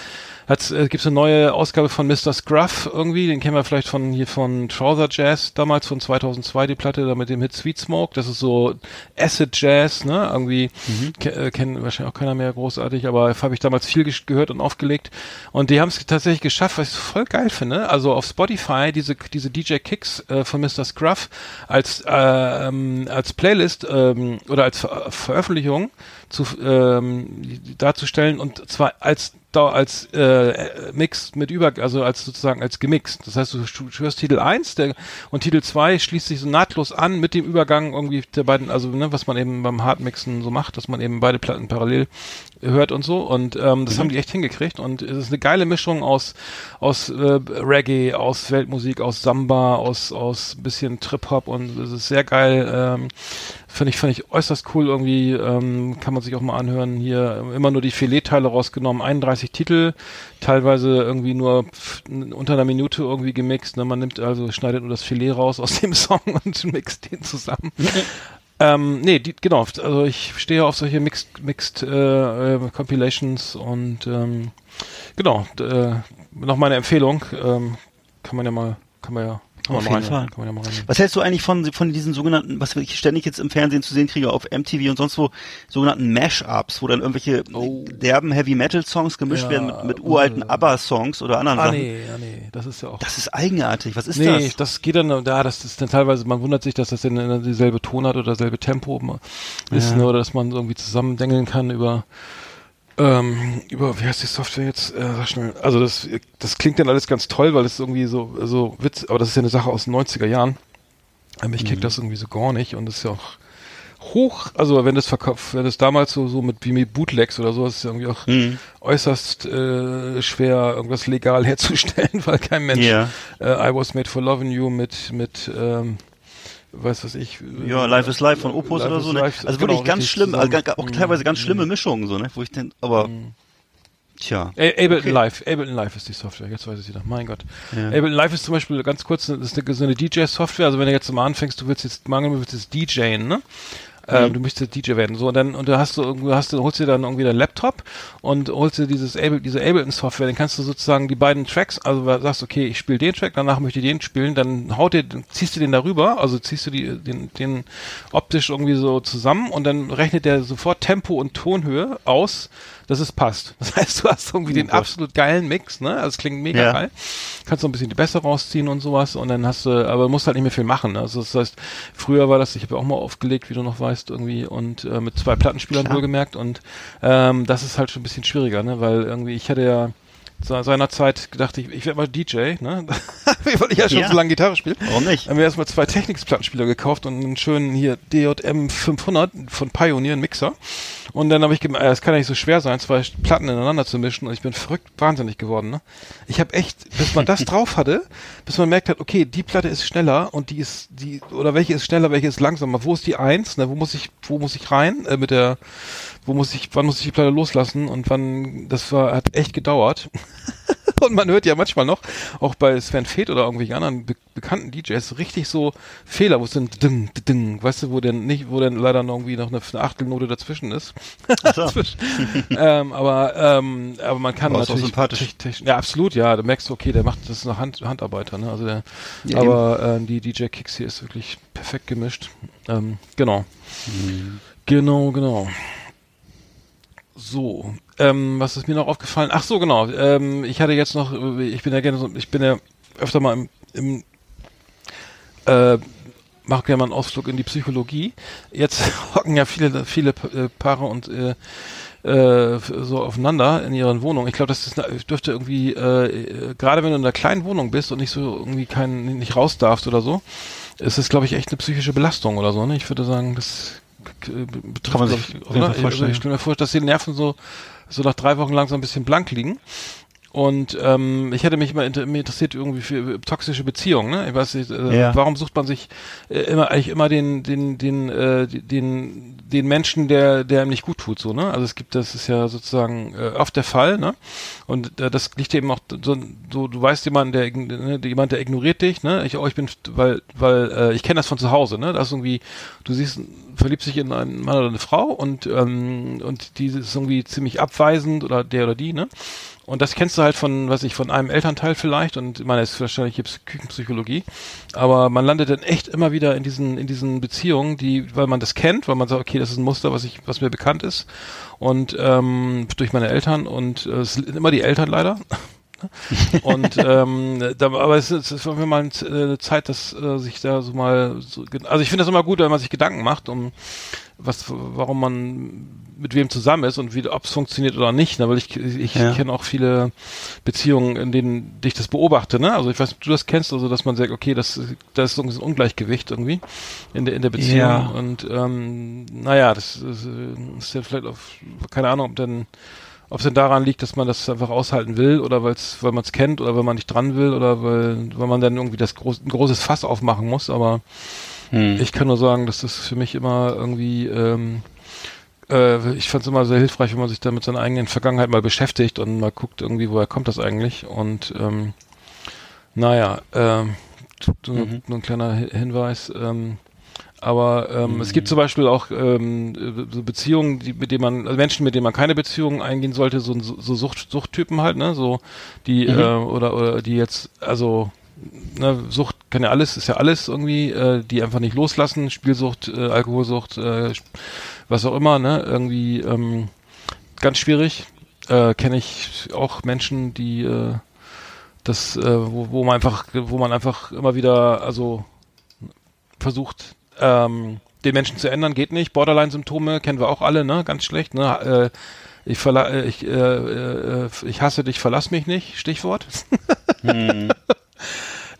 hat's, äh, gibt's eine neue Ausgabe von Mr. Scruff irgendwie, den kennen wir vielleicht von hier von Trouser Jazz damals von 2002 die Platte da mit dem Hit Sweet Smoke, das ist so Acid Jazz, ne, irgendwie äh, kennen wahrscheinlich auch keiner mehr großartig, aber habe ich damals viel gehört und aufgelegt und die haben es tatsächlich geschafft, was ich voll geil finde, also auf Spotify diese diese DJ Kicks äh, von Mr. Scruff als ähm, als Playlist ähm, oder als Ver Veröffentlichung zu ähm, darzustellen und zwar als als äh, Mix mit über, also als sozusagen als gemixt. Das heißt, du hörst Titel 1 der, und Titel 2 schließt sich so nahtlos an mit dem Übergang irgendwie der beiden, also ne, was man eben beim Hardmixen so macht, dass man eben beide Platten parallel hört und so. Und ähm, das haben die echt hingekriegt. Und es ist eine geile Mischung aus aus äh, Reggae, aus Weltmusik, aus Samba, aus aus ein bisschen Trip Hop und es ist sehr geil. Ähm, Finde ich, fand ich äußerst cool irgendwie, ähm, kann man sich auch mal anhören. Hier immer nur die Filetteile rausgenommen, 31 Titel, teilweise irgendwie nur unter einer Minute irgendwie gemixt. Ne? Man nimmt also, schneidet nur das Filet raus aus dem (laughs) Song und mixt den zusammen. Ähm, nee, die, genau, also ich stehe auf solche Mixed, Mixed äh, äh, Compilations und ähm, genau, äh, noch meine Empfehlung, ähm, kann man ja mal, kann man ja, kann Auf man mal jeden Fall. kann man ja mal rein. Was hältst du eigentlich von, von diesen sogenannten, was ich ständig jetzt im Fernsehen zu sehen kriege, auf MTV und sonst wo, sogenannten Mash-Ups, wo dann irgendwelche derben Heavy-Metal-Songs gemischt Ja, werden mit, mit uralten uh. ABBA-Songs oder anderen Ah Sachen? nee, ja nee, das ist ja auch. Das ist eigenartig. Was ist nee, das? das? geht dann, da, das ist dann teilweise, man wundert sich, dass das dann dieselbe Tonart oder dasselbe Tempo ist, Ja. ne, oder dass man irgendwie zusammendengeln kann über, ähm, über, wie heißt die Software jetzt? Äh, sag schnell. Also das, das klingt dann alles ganz toll, weil es irgendwie so, so Witz, aber das ist ja eine Sache aus den 90er Jahren. Aber ich Mhm. das irgendwie so gar nicht und das ist ja auch hoch, also wenn das verkauft, wenn das damals so, so mit wie mit Bootlegs oder so, ist es irgendwie auch Mhm. äußerst äh, schwer, irgendwas legal herzustellen, (laughs) weil kein Mensch Ja. äh, I Was Made for Loving You mit, mit ähm, weiß was ich. äh, Ja, Life is Life von Opus Life oder so. Ne? Life, Also genau, wirklich ganz schlimm, also auch Mhm. teilweise ganz schlimme Mischungen, so, ne? Wo ich den, aber, tja. A- Ableton Okay. Live, Ableton Live ist die Software, jetzt weiß ich wieder. Mein Gott. Ja. Ableton Live ist zum Beispiel ganz kurz, das ist eine, so eine DJ-Software, also wenn du jetzt mal anfängst, du willst jetzt, angenommen, du willst jetzt DJen, ne? Ähm, du möchtest DJ werden, so und dann und du hast du irgendwo hast du holst dir dann irgendwie deinen Laptop und holst dir dieses Able, diese Ableton Software, dann kannst du sozusagen die beiden Tracks, also sagst okay, ich spiele den Track, danach möchte ich den spielen, dann haut dir, ziehst du den darüber, also ziehst du die, den, den optisch irgendwie so zusammen und dann rechnet der sofort Tempo und Tonhöhe aus, dass es passt. (laughs) Das heißt, du hast irgendwie den Gott. absolut geilen Mix, ne? Also es klingt mega Ja. geil. Kannst noch ein bisschen die Bässe rausziehen und sowas und dann hast du, aber du musst halt nicht mehr viel machen. Ne? Also das heißt, früher war das, ich habe ja auch mal aufgelegt, wie du noch weißt, irgendwie und äh, mit zwei Plattenspielern Klar. wohlgemerkt und ähm, das ist halt schon ein bisschen schwieriger, ne? Weil irgendwie ich hatte ja seinerzeit gedacht, ich, ich werde mal DJ, ne? Weil (laughs) ich ja schon Ja. so lange Gitarre spiele. Warum nicht? Haben wir erstmal zwei Technics-Plattenspieler gekauft und einen schönen hier DJM 500 von Pioneer, einen Mixer. Und dann habe ich gemerkt, es kann ja nicht so schwer sein, zwei Platten ineinander zu mischen. Und ich bin verrückt wahnsinnig geworden. Ne? Ich habe echt, bis man das (laughs) drauf hatte, bis man merkt hat, okay, die Platte ist schneller und die ist, die, oder welche ist schneller, welche ist langsamer. Wo ist die Eins? Ne? Wo muss ich, wo muss ich rein äh, mit der, wo muss ich, wann muss ich die Platte loslassen? Und wann, das war, hat echt gedauert. (laughs) Und man hört ja manchmal noch, auch bei Sven Feth oder irgendwelchen anderen be bekannten DJs, richtig so Fehler, wo es dann ding, ding, weißt du, wo denn nicht, wo dann leider noch irgendwie noch eine, eine Achtelnote dazwischen ist. (laughs) Ähm, aber, ähm, aber man kann ist auch natürlich. sympathisch. Ja, absolut, ja. Da merkst du, okay, der macht das ist noch Hand, Handarbeiter, ne? Also der, Ja, aber äh, die DJ Kicks hier ist wirklich perfekt gemischt. Ähm, genau. Mhm. Genau, genau. So, ähm, was ist mir noch aufgefallen? Ach so, genau. Ähm, ich hatte jetzt noch, äh, ich bin ja gerne so, ich bin ja öfter mal im, im äh, mache gerne mal einen Ausflug in die Psychologie. Jetzt (laughs) hocken ja viele, viele äh, Paare und äh, äh, so aufeinander in ihren Wohnungen. Ich glaube, das ist, dürfte irgendwie, äh, äh, gerade wenn du in einer kleinen Wohnung bist und nicht so irgendwie kein, nicht raus darfst oder so, ist es, glaube ich, echt eine psychische Belastung oder so. Ne? Ich würde sagen, das betrifft, Kann man sich ich, oder? Vorstellen. Ich, stelle mir vor, dass die Nerven so, so nach drei Wochen langsam ein bisschen blank liegen. Und ähm, ich hätte mich immer inter mir interessiert irgendwie für toxische Beziehungen. Ne? Ich weiß nicht, äh, Ja. warum sucht man sich äh, immer eigentlich immer den den den äh, den den Menschen, der der ihm nicht gut tut, so ne? Also es gibt das ist ja sozusagen äh, oft der Fall, ne? Und äh, das liegt eben auch so, so du weißt jemanden, der ne, jemand der ignoriert dich, ne? Ich oh, ich bin weil weil äh, ich kenne das von zu Hause, ne? Das ist irgendwie du siehst verliebt sich in einen Mann oder eine Frau und ähm, und die ist irgendwie ziemlich abweisend oder der oder die, ne? Und das kennst du halt von, was ich, von einem Elternteil vielleicht und ich meine, es ist wahrscheinlich jetzt Küchenpsychologie, aber man landet dann echt immer wieder in diesen, in diesen Beziehungen, die, weil man das kennt, weil man sagt, okay, das ist ein Muster, was ich, was mir bekannt ist und ähm, durch meine Eltern und äh, es sind immer die Eltern leider. Und ähm, da, aber es ist, es war mir mal äh, eine Zeit, dass äh, sich da so mal so, also ich finde das immer gut, wenn man sich Gedanken macht, um was, warum man mit wem zusammen ist und wie, ob es funktioniert oder nicht, ne? weil ich, ich Ja. kenne auch viele Beziehungen, in denen ich das beobachte, ne? Also ich weiß du das kennst, also dass man sagt, okay, das, das ist so ein Ungleichgewicht irgendwie in der, in der Beziehung Ja. und ähm, naja, das ist, äh, ist ja vielleicht auf, keine Ahnung, ob denn ob es denn daran liegt, dass man das einfach aushalten will oder weil's, weil man es kennt oder weil man nicht dran will oder weil, weil man dann irgendwie das groß, ein großes Fass aufmachen muss, aber Hm. ich kann nur sagen, dass das für mich immer irgendwie, ähm, äh, ich fand es immer sehr hilfreich, wenn man sich da mit seiner eigenen Vergangenheit mal beschäftigt und mal guckt irgendwie, woher kommt das eigentlich und ähm, naja, ähm, Mhm. nur ein kleiner Hi- Hinweis, ähm, aber ähm, es gibt zum Beispiel auch ähm, so Beziehungen, die, mit denen man, also Menschen, mit denen man keine Beziehungen eingehen sollte, so, so Sucht, Suchttypen halt, ne, so die Mhm. äh, oder oder die jetzt, also ne, Sucht kann ja alles, ist ja alles irgendwie, äh, die einfach nicht loslassen, Spielsucht, äh, Alkoholsucht, äh, was auch immer, ne, irgendwie ähm, ganz schwierig. Äh, Kenne ich auch Menschen, die äh, das, äh, wo, wo man einfach, wo man einfach immer wieder, also versucht, ähm, den Menschen zu ändern, geht nicht. Borderline-Symptome kennen wir auch alle, ne? Ganz schlecht, ne? Äh, ich, verla äh, ich, äh, äh, ich hasse dich, verlass mich nicht, Stichwort. (laughs)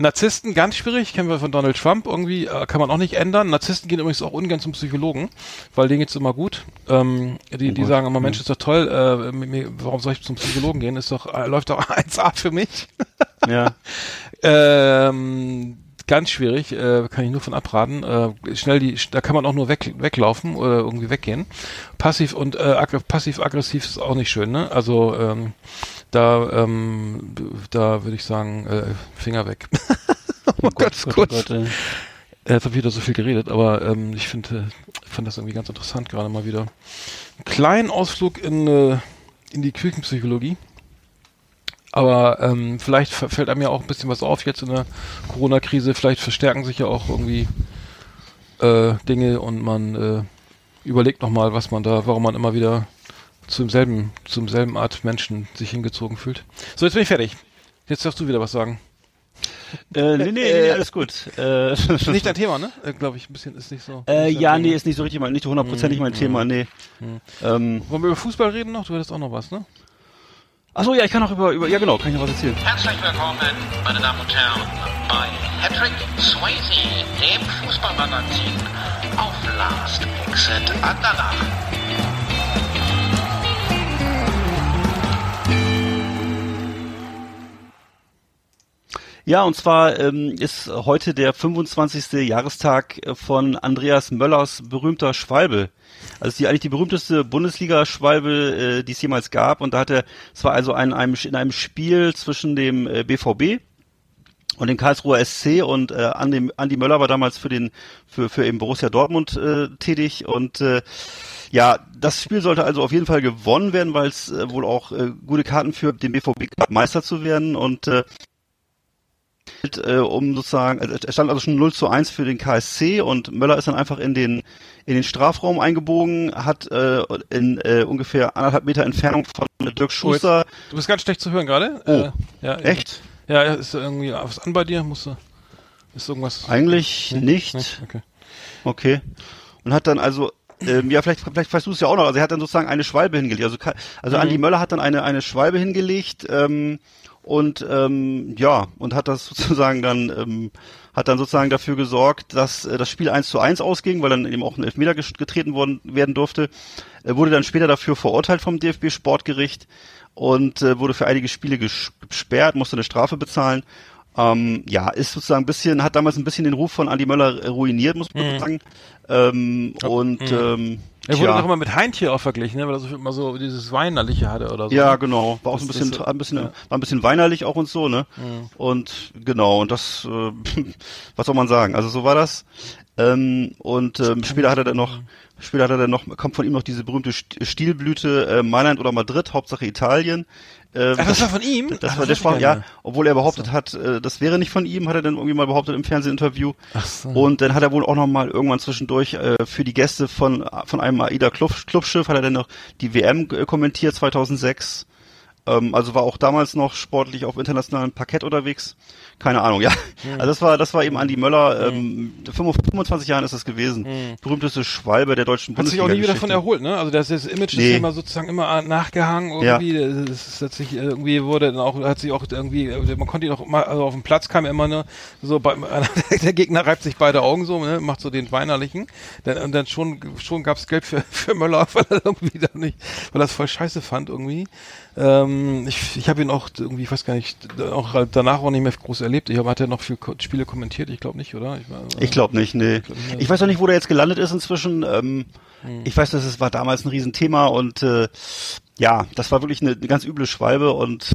Narzissten, ganz schwierig, kennen wir von Donald Trump irgendwie, äh, kann man auch nicht ändern. Narzissten gehen übrigens auch ungern zum Psychologen, weil denen geht's immer gut. Ähm, die, die sagen immer, Mensch, ist doch toll, äh, mir- warum soll ich zum Psychologen gehen? Ist doch, äh, läuft doch (laughs) 1A für mich. Ja. (laughs) Ähm, ganz schwierig, äh, kann ich nur von abraten. Äh, schnell die, da kann man auch nur weg, weglaufen oder irgendwie weggehen. Passiv und äh, aggr passiv-aggressiv ist auch nicht schön, ne? Also ähm, da, ähm, da würde ich sagen, äh, Finger weg. (laughs) oh Gott, Gott, Gott. Gott, äh. Jetzt habe ich wieder so viel geredet, aber ähm, ich finde, fand das irgendwie ganz interessant gerade mal wieder. Einen kleinen Ausflug in, äh, in die Küchenpsychologie. Aber ähm, vielleicht fällt einem ja auch ein bisschen was auf jetzt in der Corona-Krise. Vielleicht verstärken sich ja auch irgendwie äh, Dinge und man äh, überlegt nochmal, was man da, warum man immer wieder zum selben, zum selben Art Menschen sich hingezogen fühlt. So, jetzt bin ich fertig. Jetzt darfst du wieder was sagen. Äh, nee, nee, nee, alles gut. Äh, (laughs) Ist nicht dein Thema, ne? Äh, Glaube ich, ein bisschen ist nicht so. äh, ja, dein nee, ist nicht so richtig mein, nicht hundertprozentig mein Thema, nee. Ähm, Wollen wir über Fußball reden noch? Du hattest auch noch was, ne? Achso, ja, ich kann auch über, über, ja genau, kann ich noch was erzählen. Herzlich willkommen, meine Damen und Herren, bei Patrick Swayze, dem Fußballmagazin auf Last Exit Andernach. Ja, und zwar ähm, ist heute der 25. Jahrestag äh, von Andreas Möllers berühmter Schwalbe. Also die eigentlich die berühmteste Bundesliga-Schwalbe, äh, die es jemals gab. Und da hat er, es war also ein, einem, in einem Spiel zwischen dem äh, BVB und dem Karlsruher SC und äh, Andi, Andi Möller war damals für den für für eben Borussia Dortmund äh, tätig und äh, ja, das Spiel sollte also auf jeden Fall gewonnen werden, weil es äh, wohl auch äh, gute Karten für den BVB Meister zu werden und äh, äh, um sozusagen, also er stand also schon 0 zu 1 für den KSC und Möller ist dann einfach in den in den Strafraum eingebogen, hat äh, in äh, ungefähr anderthalb Meter Entfernung von Dirk Schuster. Du bist ganz schlecht zu hören gerade. Oh, Äh, ja, Echt? Ja, ist irgendwie was an bei dir? Musst du, ist irgendwas? Eigentlich Nee? nicht. Nee? Okay. Okay. Und hat dann also, ähm, ja, vielleicht, vielleicht weißt du es ja auch noch. Also er hat dann sozusagen eine Schwalbe hingelegt. Also, also Mhm. Andi Möller hat dann eine, eine Schwalbe hingelegt, ähm, und ähm, ja, und hat das (laughs) sozusagen dann, ähm, hat dann sozusagen dafür gesorgt, dass äh, das Spiel 1 zu 1 ausging, weil dann eben auch ein Elfmeter getreten worden werden durfte. Er wurde dann später dafür verurteilt vom DFB Sportgericht und äh, wurde für einige Spiele ges- gesperrt, musste eine Strafe bezahlen. Ähm, ja, ist sozusagen ein bisschen, hat damals ein bisschen den Ruf von Andi Möller äh, ruiniert, muss man sagen. Ähm, und ähm, Er wurde doch immer mit Heintje auch verglichen, ne? weil er so immer so dieses Weinerliche hatte oder so. Ja, ne? genau. War auch Das ein bisschen, so- ein bisschen, ja. war ein bisschen weinerlich auch und so, ne? Und genau, und das, äh, (laughs) was soll man sagen? Also so war das. Ähm, und ähm, später hat er dann noch, später hat er dann noch, kommt von ihm noch diese berühmte St- Stilblüte äh, Mailand oder Madrid, Hauptsache Italien. Ähm, Ach, das war von ihm? Das Ach, war der Sprach, ja, obwohl er behauptet hat, äh, das wäre nicht von ihm, hat er dann irgendwie mal behauptet im Fernsehinterview. Ach so. Und dann hat er wohl auch noch mal irgendwann zwischendurch äh, für die Gäste von von einem AIDA Club, Clubschiff hat er dann noch die WM kommentiert 2006. Ähm, also war auch damals noch sportlich auf internationalem Parkett unterwegs. Keine Ahnung, ja. Also das war das war eben Andi Möller. Ähm, 25 Jahren ist das gewesen. Berühmteste Schwalbe der deutschen Hat sich Bundesliga. auch nie wieder von erholt, ne? Also das, das Image Nee. ist immer sozusagen immer nachgehangen Ja. irgendwie. Das ist, hat sich irgendwie wurde dann auch hat sich auch irgendwie man konnte ihn auch mal also auf dem Platz kam er immer nur so bei, (laughs) der Gegner reibt sich beide Augen so, ne? Macht so den weinerlichen. Dann, und dann schon schon gab's Geld für (laughs) für Möller, weil er irgendwie da nicht, weil er das voll scheiße fand irgendwie. Ähm, ich ich habe ihn auch irgendwie, ich weiß gar nicht, auch danach auch nicht mehr groß erlebt. Ich habe hat er noch viel Ko Spiele kommentiert, ich glaube nicht, oder? Ich, war- Ich glaube nicht, nee. Ich weiß auch nicht, wo der jetzt gelandet ist inzwischen. Ähm, Ich weiß, dass es war damals ein Riesenthema und äh, ja, das war wirklich eine, eine ganz üble Schwalbe und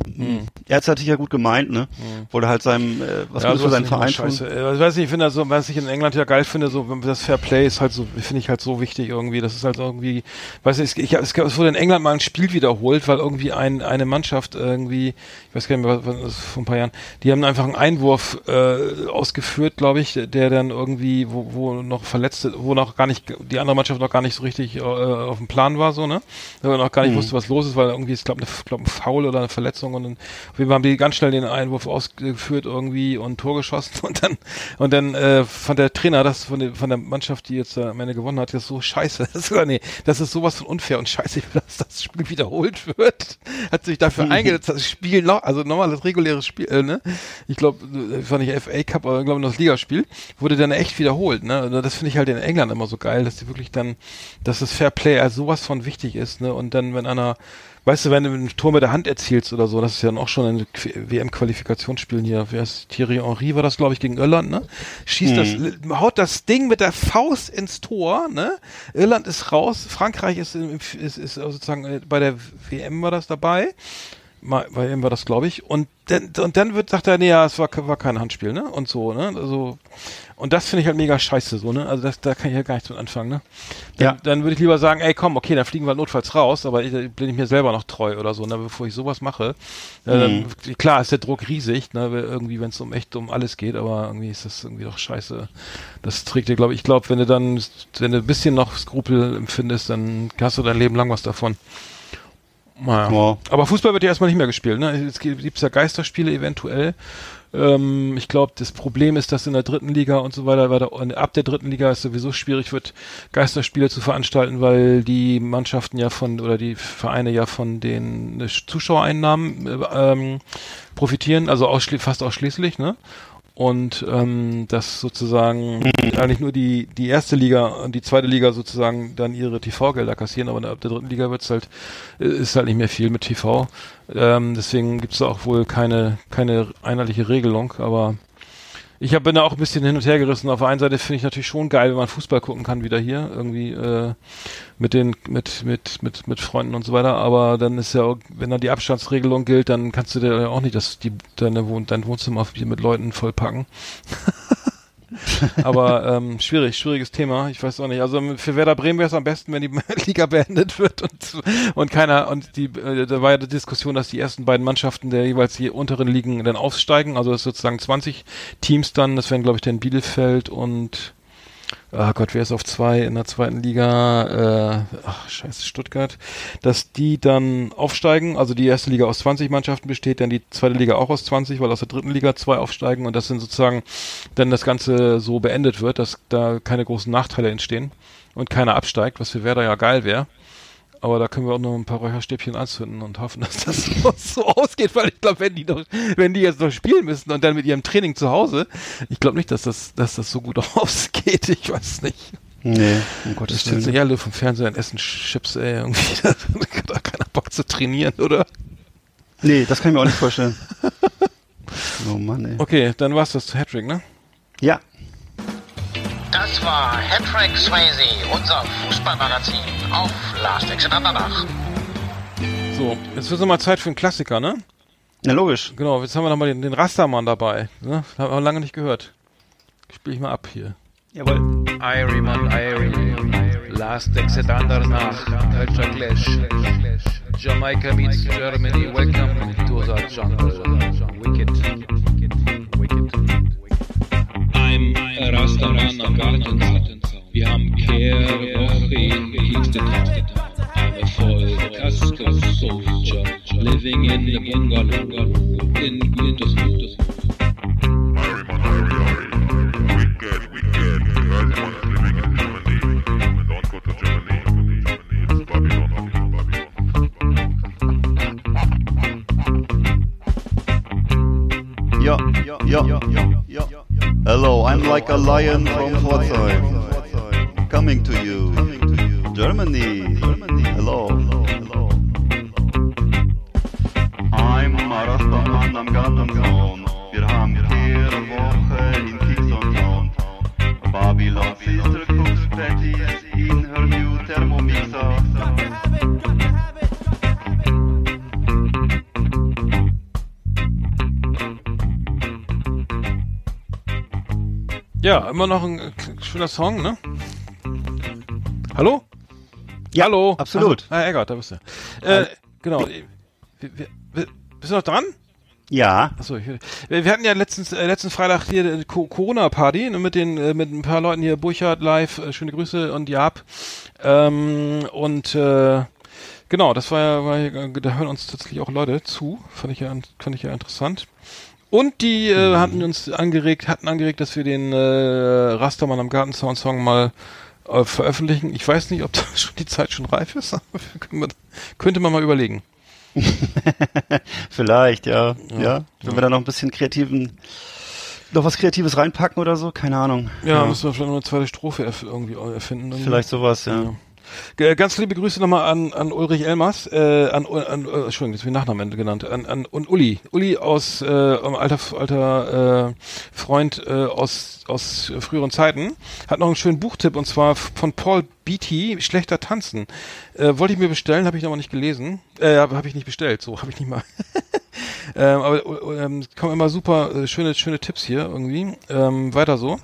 er hat es natürlich ja gut gemeint, ne? Wollte halt seinem, äh, was ja, Gutes für seinen ich Verein immer tun. scheiße. Äh, Ich weiß nicht, ich finde das so, was ich in England ja geil finde, so wenn das Fair Play ist halt so, finde ich halt so wichtig irgendwie. Das ist halt irgendwie, weiß nicht, ich, es, es wurde in England mal ein Spiel wiederholt, weil irgendwie ein, eine Mannschaft irgendwie, ich weiß gar nicht mehr, was, was das ist vor ein paar Jahren, die haben einfach einen Einwurf äh, ausgeführt, glaube ich, der dann irgendwie, wo, wo noch Verletzte, wo noch gar nicht, die andere Mannschaft noch gar nicht so richtig äh, auf dem Plan war, so, ne? Wo man noch gar nicht wusste, was los ist, weil irgendwie, ich glaube, glaub, ein Foul oder eine Verletzung und dann, auf jeden Fall haben die ganz schnell den Einwurf ausgeführt irgendwie und Tor geschossen (laughs) und dann, und dann äh, fand der Trainer das von der, von der Mannschaft, die jetzt äh, am Ende gewonnen hat, das so scheiße. (laughs) Das ist, sogar- nee, das ist sowas von unfair und scheiße, (laughs) dass das Spiel wiederholt wird. Hat sich dafür eingesetzt, das Spiel noch, also normales reguläres Spiel, äh, ne? Ich glaube, das war nicht FA Cup, aber ich glaube das Ligaspiel, wurde dann echt wiederholt, ne? Und Das finde ich halt in England immer so geil, dass die wirklich dann, dass das Fair Play als sowas von wichtig ist, ne? Und dann, wenn einer Weißt du, wenn du ein Tor mit der Hand erzielst oder so, das ist ja dann auch schon in WM-Qualifikationsspielen hier. Wer ist Thierry Henry war das, glaube ich, gegen Irland, ne? Schießt das, haut das Ding mit der Faust ins Tor, ne? Irland ist raus, Frankreich ist, ist, ist sozusagen äh, bei der WM war das dabei. Mal- Bei ihm war das, glaube ich. Und dann, und dann wird, sagt er, nee, ja, es war, war kein Handspiel, ne? Und so, ne? Also, und das finde ich halt mega scheiße, so, ne? Also das, da kann ich ja gar nichts mit anfangen, ne? Dann, Ja. dann würde ich lieber sagen, ey, komm, okay, dann fliegen wir halt notfalls raus, aber ich, bin ich mir selber noch treu oder so, ne? Bevor ich sowas mache. Äh, dann, klar ist der Druck riesig, ne? weil Irgendwie, wenn es um echt um alles geht, aber irgendwie ist das irgendwie doch scheiße. Das trägt dir, glaube ich, ich glaube, wenn du dann, wenn du ein bisschen noch Skrupel empfindest, dann hast du dein Leben lang was davon. Naja. Ja. Aber Fußball wird ja erstmal nicht mehr gespielt. Ne? Es gibt ja Geisterspiele eventuell. Ähm, ich glaube, das Problem ist, dass in der dritten Liga und so weiter, weiter ab der dritten Liga es sowieso schwierig wird, Geisterspiele zu veranstalten, weil die Mannschaften ja von oder die Vereine ja von den äh, Zuschauereinnahmen äh, ähm, profitieren, also ausschli fast ausschließlich, ne? Und ähm, dass sozusagen eigentlich nur die die erste Liga und die zweite Liga sozusagen dann ihre TV-Gelder kassieren, aber ab der dritten Liga wird's halt ist halt nicht mehr viel mit TV. Ähm, deswegen gibt's da auch wohl keine keine einheitliche Regelung, aber ich hab, bin da auch ein bisschen hin und her gerissen. Auf der einen Seite finde ich natürlich schon geil, wenn man Fußball gucken kann wieder hier irgendwie äh, mit den mit mit mit mit Freunden und so weiter. Aber dann ist ja, auch, wenn dann die Abstandsregelung gilt, dann kannst du dir ja auch nicht das die deine Wohn dein Wohnzimmer mit Leuten vollpacken. (laughs) (laughs) Aber ähm, schwierig, schwieriges Thema. Ich weiß auch nicht. Also für Werder Bremen wäre es am besten, wenn die (laughs) Liga beendet wird und und keiner und die äh, da war ja die Diskussion, dass die ersten beiden Mannschaften der jeweils die unteren Ligen dann aufsteigen. Also das sozusagen 20 Teams dann. Das wären glaube ich dann Bielefeld und Ah Gott, wer ist auf zwei in der zweiten Liga? Äh, ach, scheiße, Stuttgart. Dass die dann aufsteigen, also die erste Liga aus 20 Mannschaften besteht, dann die zweite Liga auch aus 20, weil aus der dritten Liga zwei aufsteigen und das sind sozusagen dann das Ganze so beendet wird, dass da keine großen Nachteile entstehen und keiner absteigt, was für Werder ja geil wäre. Aber da können wir auch noch ein paar Räucherstäbchen anzünden und hoffen, (laughs) dass das so, ausgeht, weil ich glaube, wenn die noch, wenn die jetzt noch spielen müssen und dann mit ihrem Training zu Hause, ich glaube nicht, dass das, dass das so gut (laughs) ausgeht. Ich weiß nicht. Nee, um Gottes Willen. ja alle vom Fernseher und essen Chips, ey, irgendwie. (laughs) Da hat keiner Bock zu trainieren, oder? Nee, das kann ich mir auch nicht vorstellen. oh Mann, ey. Okay, dann war's das zu Hattrick, ne? Ja, Das war Hattrick Swayze, unser Fußballmagazin auf Last Exit Andernach. So, jetzt wird mal Zeit für einen Klassiker, ne? na logisch. Genau, jetzt haben wir nochmal den, den Rastermann dabei, ne? Haben wir lange nicht gehört. Spiel ich mal ab hier. Jawohl. Irie Irie, Last Exit Andernach, Culture Clash. Jamaica meets Germany, welcome to the jungle. Wicked, Rastaman am Gartenzaun. Wir haben Kehrwoche in Kingston. I'm a full Casco soldier living in a bungalow in Winterswood. Irie, Irie, Wicked, wicked. Reisemann is living in Germany. Don't go to Germany. It's Babylon. Babylon. Ja, ja, ja, ja. Hello, I'm like a lion from Pforzheim. Coming to you. Germany. Hello. I'm Rastaman am Gartenzaun. Wir haben Kehrwoche in Kingston Town. Babylon Sister cooks patties in her new Thermomixer. Ja, immer noch ein äh, schöner Song, ne? Hallo? Ja, Hallo? absolut. Ah, Eggert, da bist du. Äh, genau. Wir, bist du noch dran? Ja, Achso, ich, wir, wir hatten ja letztens, äh, letzten Freitag hier eine Co- Corona-Party ne, mit den, äh, mit ein paar Leuten hier, Burchard live, äh, schöne Grüße und Jab. Ähm, und äh, genau, das war ja, war ja, da hören uns tatsächlich auch Leute zu. Fand ich ja, fand ich ja interessant. Und die äh, hatten uns angeregt, hatten angeregt, dass wir den äh, Rastermann am Gartenzaun Song mal äh, veröffentlichen. Ich weiß nicht, ob (laughs) da schon die Zeit schon reif ist. aber können wir- könnte man mal überlegen. (laughs) vielleicht, ja. Ja, wenn wir da noch ein bisschen kreativen, noch was Kreatives reinpacken oder so, keine Ahnung. Ja, müssen wir vielleicht noch eine zweite Strophe erf irgendwie erfinden. irgendwie. Vielleicht sowas, ja. Ja. G- Ganz liebe Grüße nochmal an, an Ulrich Elmers, äh, an, an äh, Entschuldigung, ist wie Nachnamen genannt, an, an und Uli. Uli aus äh, alter alter äh, Freund äh, aus aus früheren Zeiten hat noch einen schönen Buchtipp und zwar von Paul Beatty, Schlechter Tanzen. Äh, wollte ich mir bestellen, habe ich noch nicht gelesen. Äh, habe hab ich nicht bestellt, so habe ich nicht mal. (laughs) ähm, aber äh, ähm, kommen immer super äh, schöne schöne Tipps hier irgendwie. Ähm, weiter so.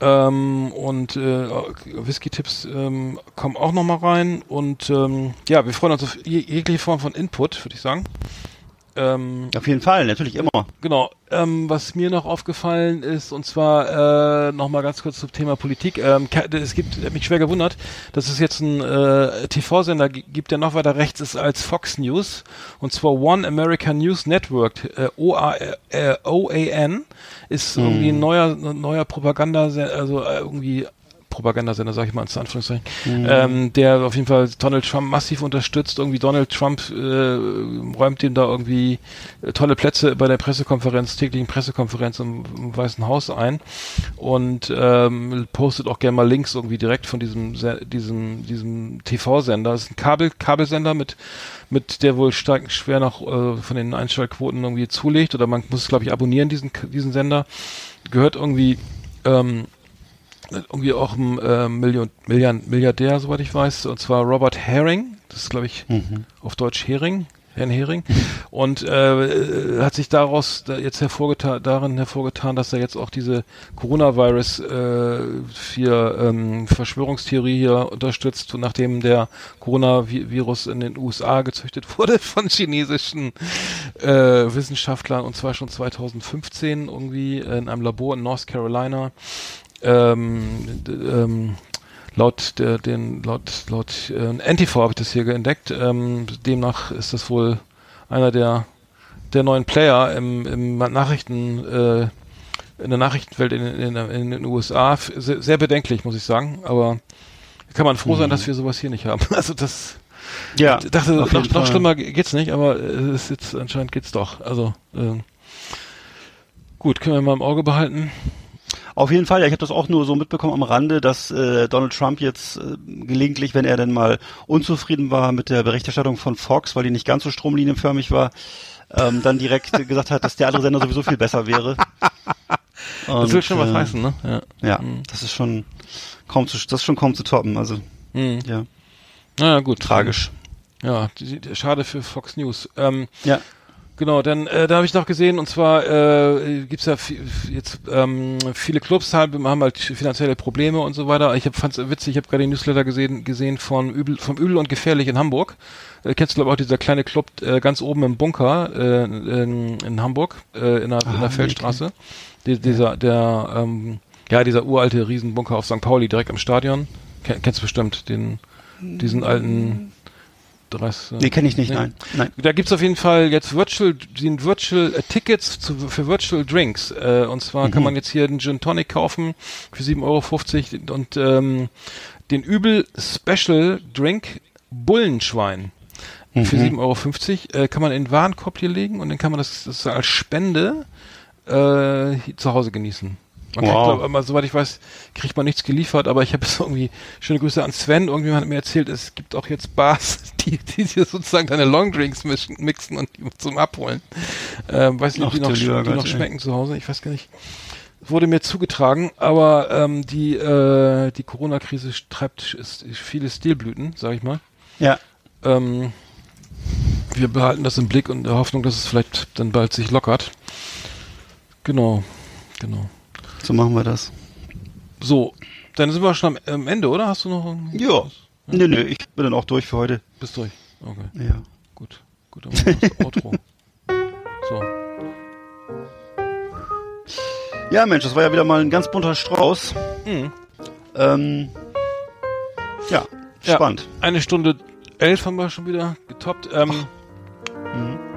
Ähm, und äh, Whisky-Tipps ähm, kommen auch noch mal rein. Und ähm, ja, wir freuen uns auf je- jegliche Form von Input, würde ich sagen. Ähm, Auf jeden Fall, natürlich immer. Genau. Ähm, was mir noch aufgefallen ist, und zwar äh, nochmal ganz kurz zum Thema Politik. Ähm, es gibt, hat mich schwer gewundert, dass es jetzt einen äh, TV-Sender gi- gibt, der noch weiter rechts ist als Fox News. Und zwar One American News Network, äh, OA, äh, OAN, ist irgendwie ein neuer, neuer Propaganda, also äh, irgendwie Propagandasender, sag ich mal, in Anführungszeichen, ähm, der auf jeden Fall Donald Trump massiv unterstützt. Irgendwie Donald Trump äh, räumt ihm da irgendwie äh, tolle Plätze bei der Pressekonferenz, täglichen Pressekonferenz im, im Weißen Haus ein und ähm, postet auch gerne mal Links irgendwie direkt von diesem Se- diesem diesem TV-Sender. Das ist ein Kabel Kabelsender mit mit der wohl stark schwer noch äh, von den Einschaltquoten irgendwie zulegt oder man muss glaube ich abonnieren diesen diesen Sender. Gehört irgendwie ähm, irgendwie auch ein äh, Million, Milliard, Milliardär, soweit ich weiß, und zwar Robert Herring. Das ist, glaube ich, auf Deutsch Hering, Herrn Hering. Und äh, äh, hat sich daraus da jetzt hervorgetan, darin hervorgetan, dass er jetzt auch diese Coronavirus äh, für ähm, Verschwörungstheorie hier unterstützt, nachdem der Coronavirus in den USA gezüchtet (laughs) wurde von chinesischen äh, Wissenschaftlern und zwar schon 2015 irgendwie in einem Labor in North Carolina ähm, ähm, laut der den laut laut äh, Antifa habe ich das hier entdeckt. Ähm, demnach ist das wohl einer der der neuen Player im, im Nachrichten äh, in der Nachrichtenwelt in, in, in den USA sehr, sehr bedenklich, muss ich sagen. Aber kann man froh sein, dass wir sowas hier nicht haben. (laughs) Also das Ja, ich dachte, noch, noch Fall. schlimmer ge- geht's nicht, aber äh, es ist jetzt anscheinend geht's doch. Also ähm, gut, können wir mal im Auge behalten. Auf jeden Fall, ja, ich habe das auch nur so mitbekommen am Rande, dass äh, Donald Trump jetzt äh, gelegentlich, wenn er denn mal unzufrieden war mit der Berichterstattung von Fox, weil die nicht ganz so stromlinienförmig war, ähm, dann direkt (laughs) gesagt hat, dass der andere Sender sowieso viel besser wäre. (laughs) Das Und, will schon was äh, heißen, ne? Ja. Ja, das ist schon kaum zu, das ist schon kaum zu toppen. Also Mhm. ja, Naja, gut. tragisch. Ja, schade für Fox News. Ähm, Ja. Genau, dann äh, da habe ich noch gesehen und zwar äh, gibt's ja vi- jetzt ähm, viele Clubs haben, haben halt finanzielle Probleme und so weiter. Ich hab, fand's witzig, ich habe gerade den Newsletter gesehen gesehen von Übel, vom Übel und Gefährlich in Hamburg. Äh, kennst du glaube auch dieser kleine Club äh, ganz oben im Bunker äh, in, in Hamburg äh, in der, in Ah, der nee, Feldstraße. Die, dieser der ähm, ja dieser uralte Riesenbunker auf St. Pauli direkt am Stadion. Ken, kennst du bestimmt den diesen alten 30, Nee, kenne ich nicht, Nee. nein. Nein. Da gibt's auf jeden Fall jetzt Virtual, sind Virtual äh, Tickets zu, für Virtual Drinks. Äh, und zwar kann man jetzt hier einen Gin Tonic kaufen für 7,50 Euro und ähm, den Übel Special Drink Bullenschwein für 7,50 Euro äh, kann man in den Warenkorb hier legen und dann kann man das, das als Spende äh, zu Hause genießen. Man kriegt, Wow. glaub, aber soweit ich weiß, kriegt man nichts geliefert, aber ich habe es irgendwie, schöne Grüße an Sven, irgendjemand hat mir erzählt, es gibt auch jetzt Bars, (laughs) die, die dir sozusagen deine Longdrinks mischen, mixen und die zum Abholen. Ähm, weiß nicht, ob die noch, die noch schmecken zu Hause, ich weiß gar nicht. Wurde mir zugetragen, aber ähm, die, äh, die Corona-Krise treibt ist, viele Stilblüten, sag ich mal. Ja. Ähm, wir behalten das im Blick und in der Hoffnung, dass es vielleicht dann bald sich lockert. Genau, genau. So machen wir das. So, dann sind wir schon am, Ende, oder? Hast du noch ein- Ja. Nö, nö, ich bin dann auch durch für heute. Bist durch. Okay, Ja. gut. Gut, dann machen wir das Outro. (laughs) So. Ja, Mensch, das war ja wieder mal ein ganz bunter Strauß. Mhm. Ähm, ja, Ja. spannend. Eine Stunde elf haben wir schon wieder getoppt. Ähm,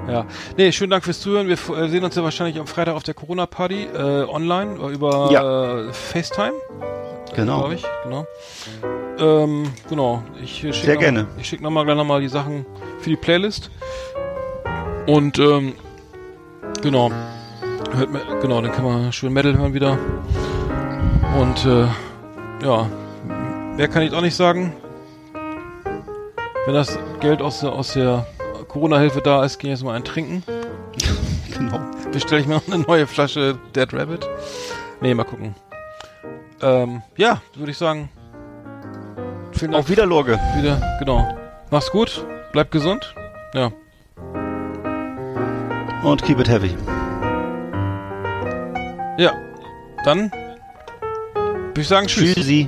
Ja. Nee, schönen Dank fürs Zuhören. Wir äh, sehen uns ja wahrscheinlich am Freitag auf der Corona-Party äh, online über äh, FaceTime. Genau. Glaube ich, genau. Ähm, genau. Ich schicke Sehr noch, gerne. Ich schicke nochmal gleich nochmal die Sachen für die Playlist. Und ähm, genau. Hört mir, genau, dann kann man schön Metal hören wieder. Und äh, ja, mehr kann ich auch nicht sagen. Wenn das Geld aus der, aus der Corona-Hilfe da ist, gehe ich jetzt mal einen trinken. (laughs) Genau. Bestelle ich mir noch eine neue Flasche Dead Rabbit. Nee, mal gucken. Ähm, ja, würde ich sagen. Vielen Dank. Auf wieder, Lorge. Wieder, genau. Mach's gut, bleib gesund. Ja. Und keep it heavy. Ja. Dann würde ich sagen, tschüss. Tschüssi.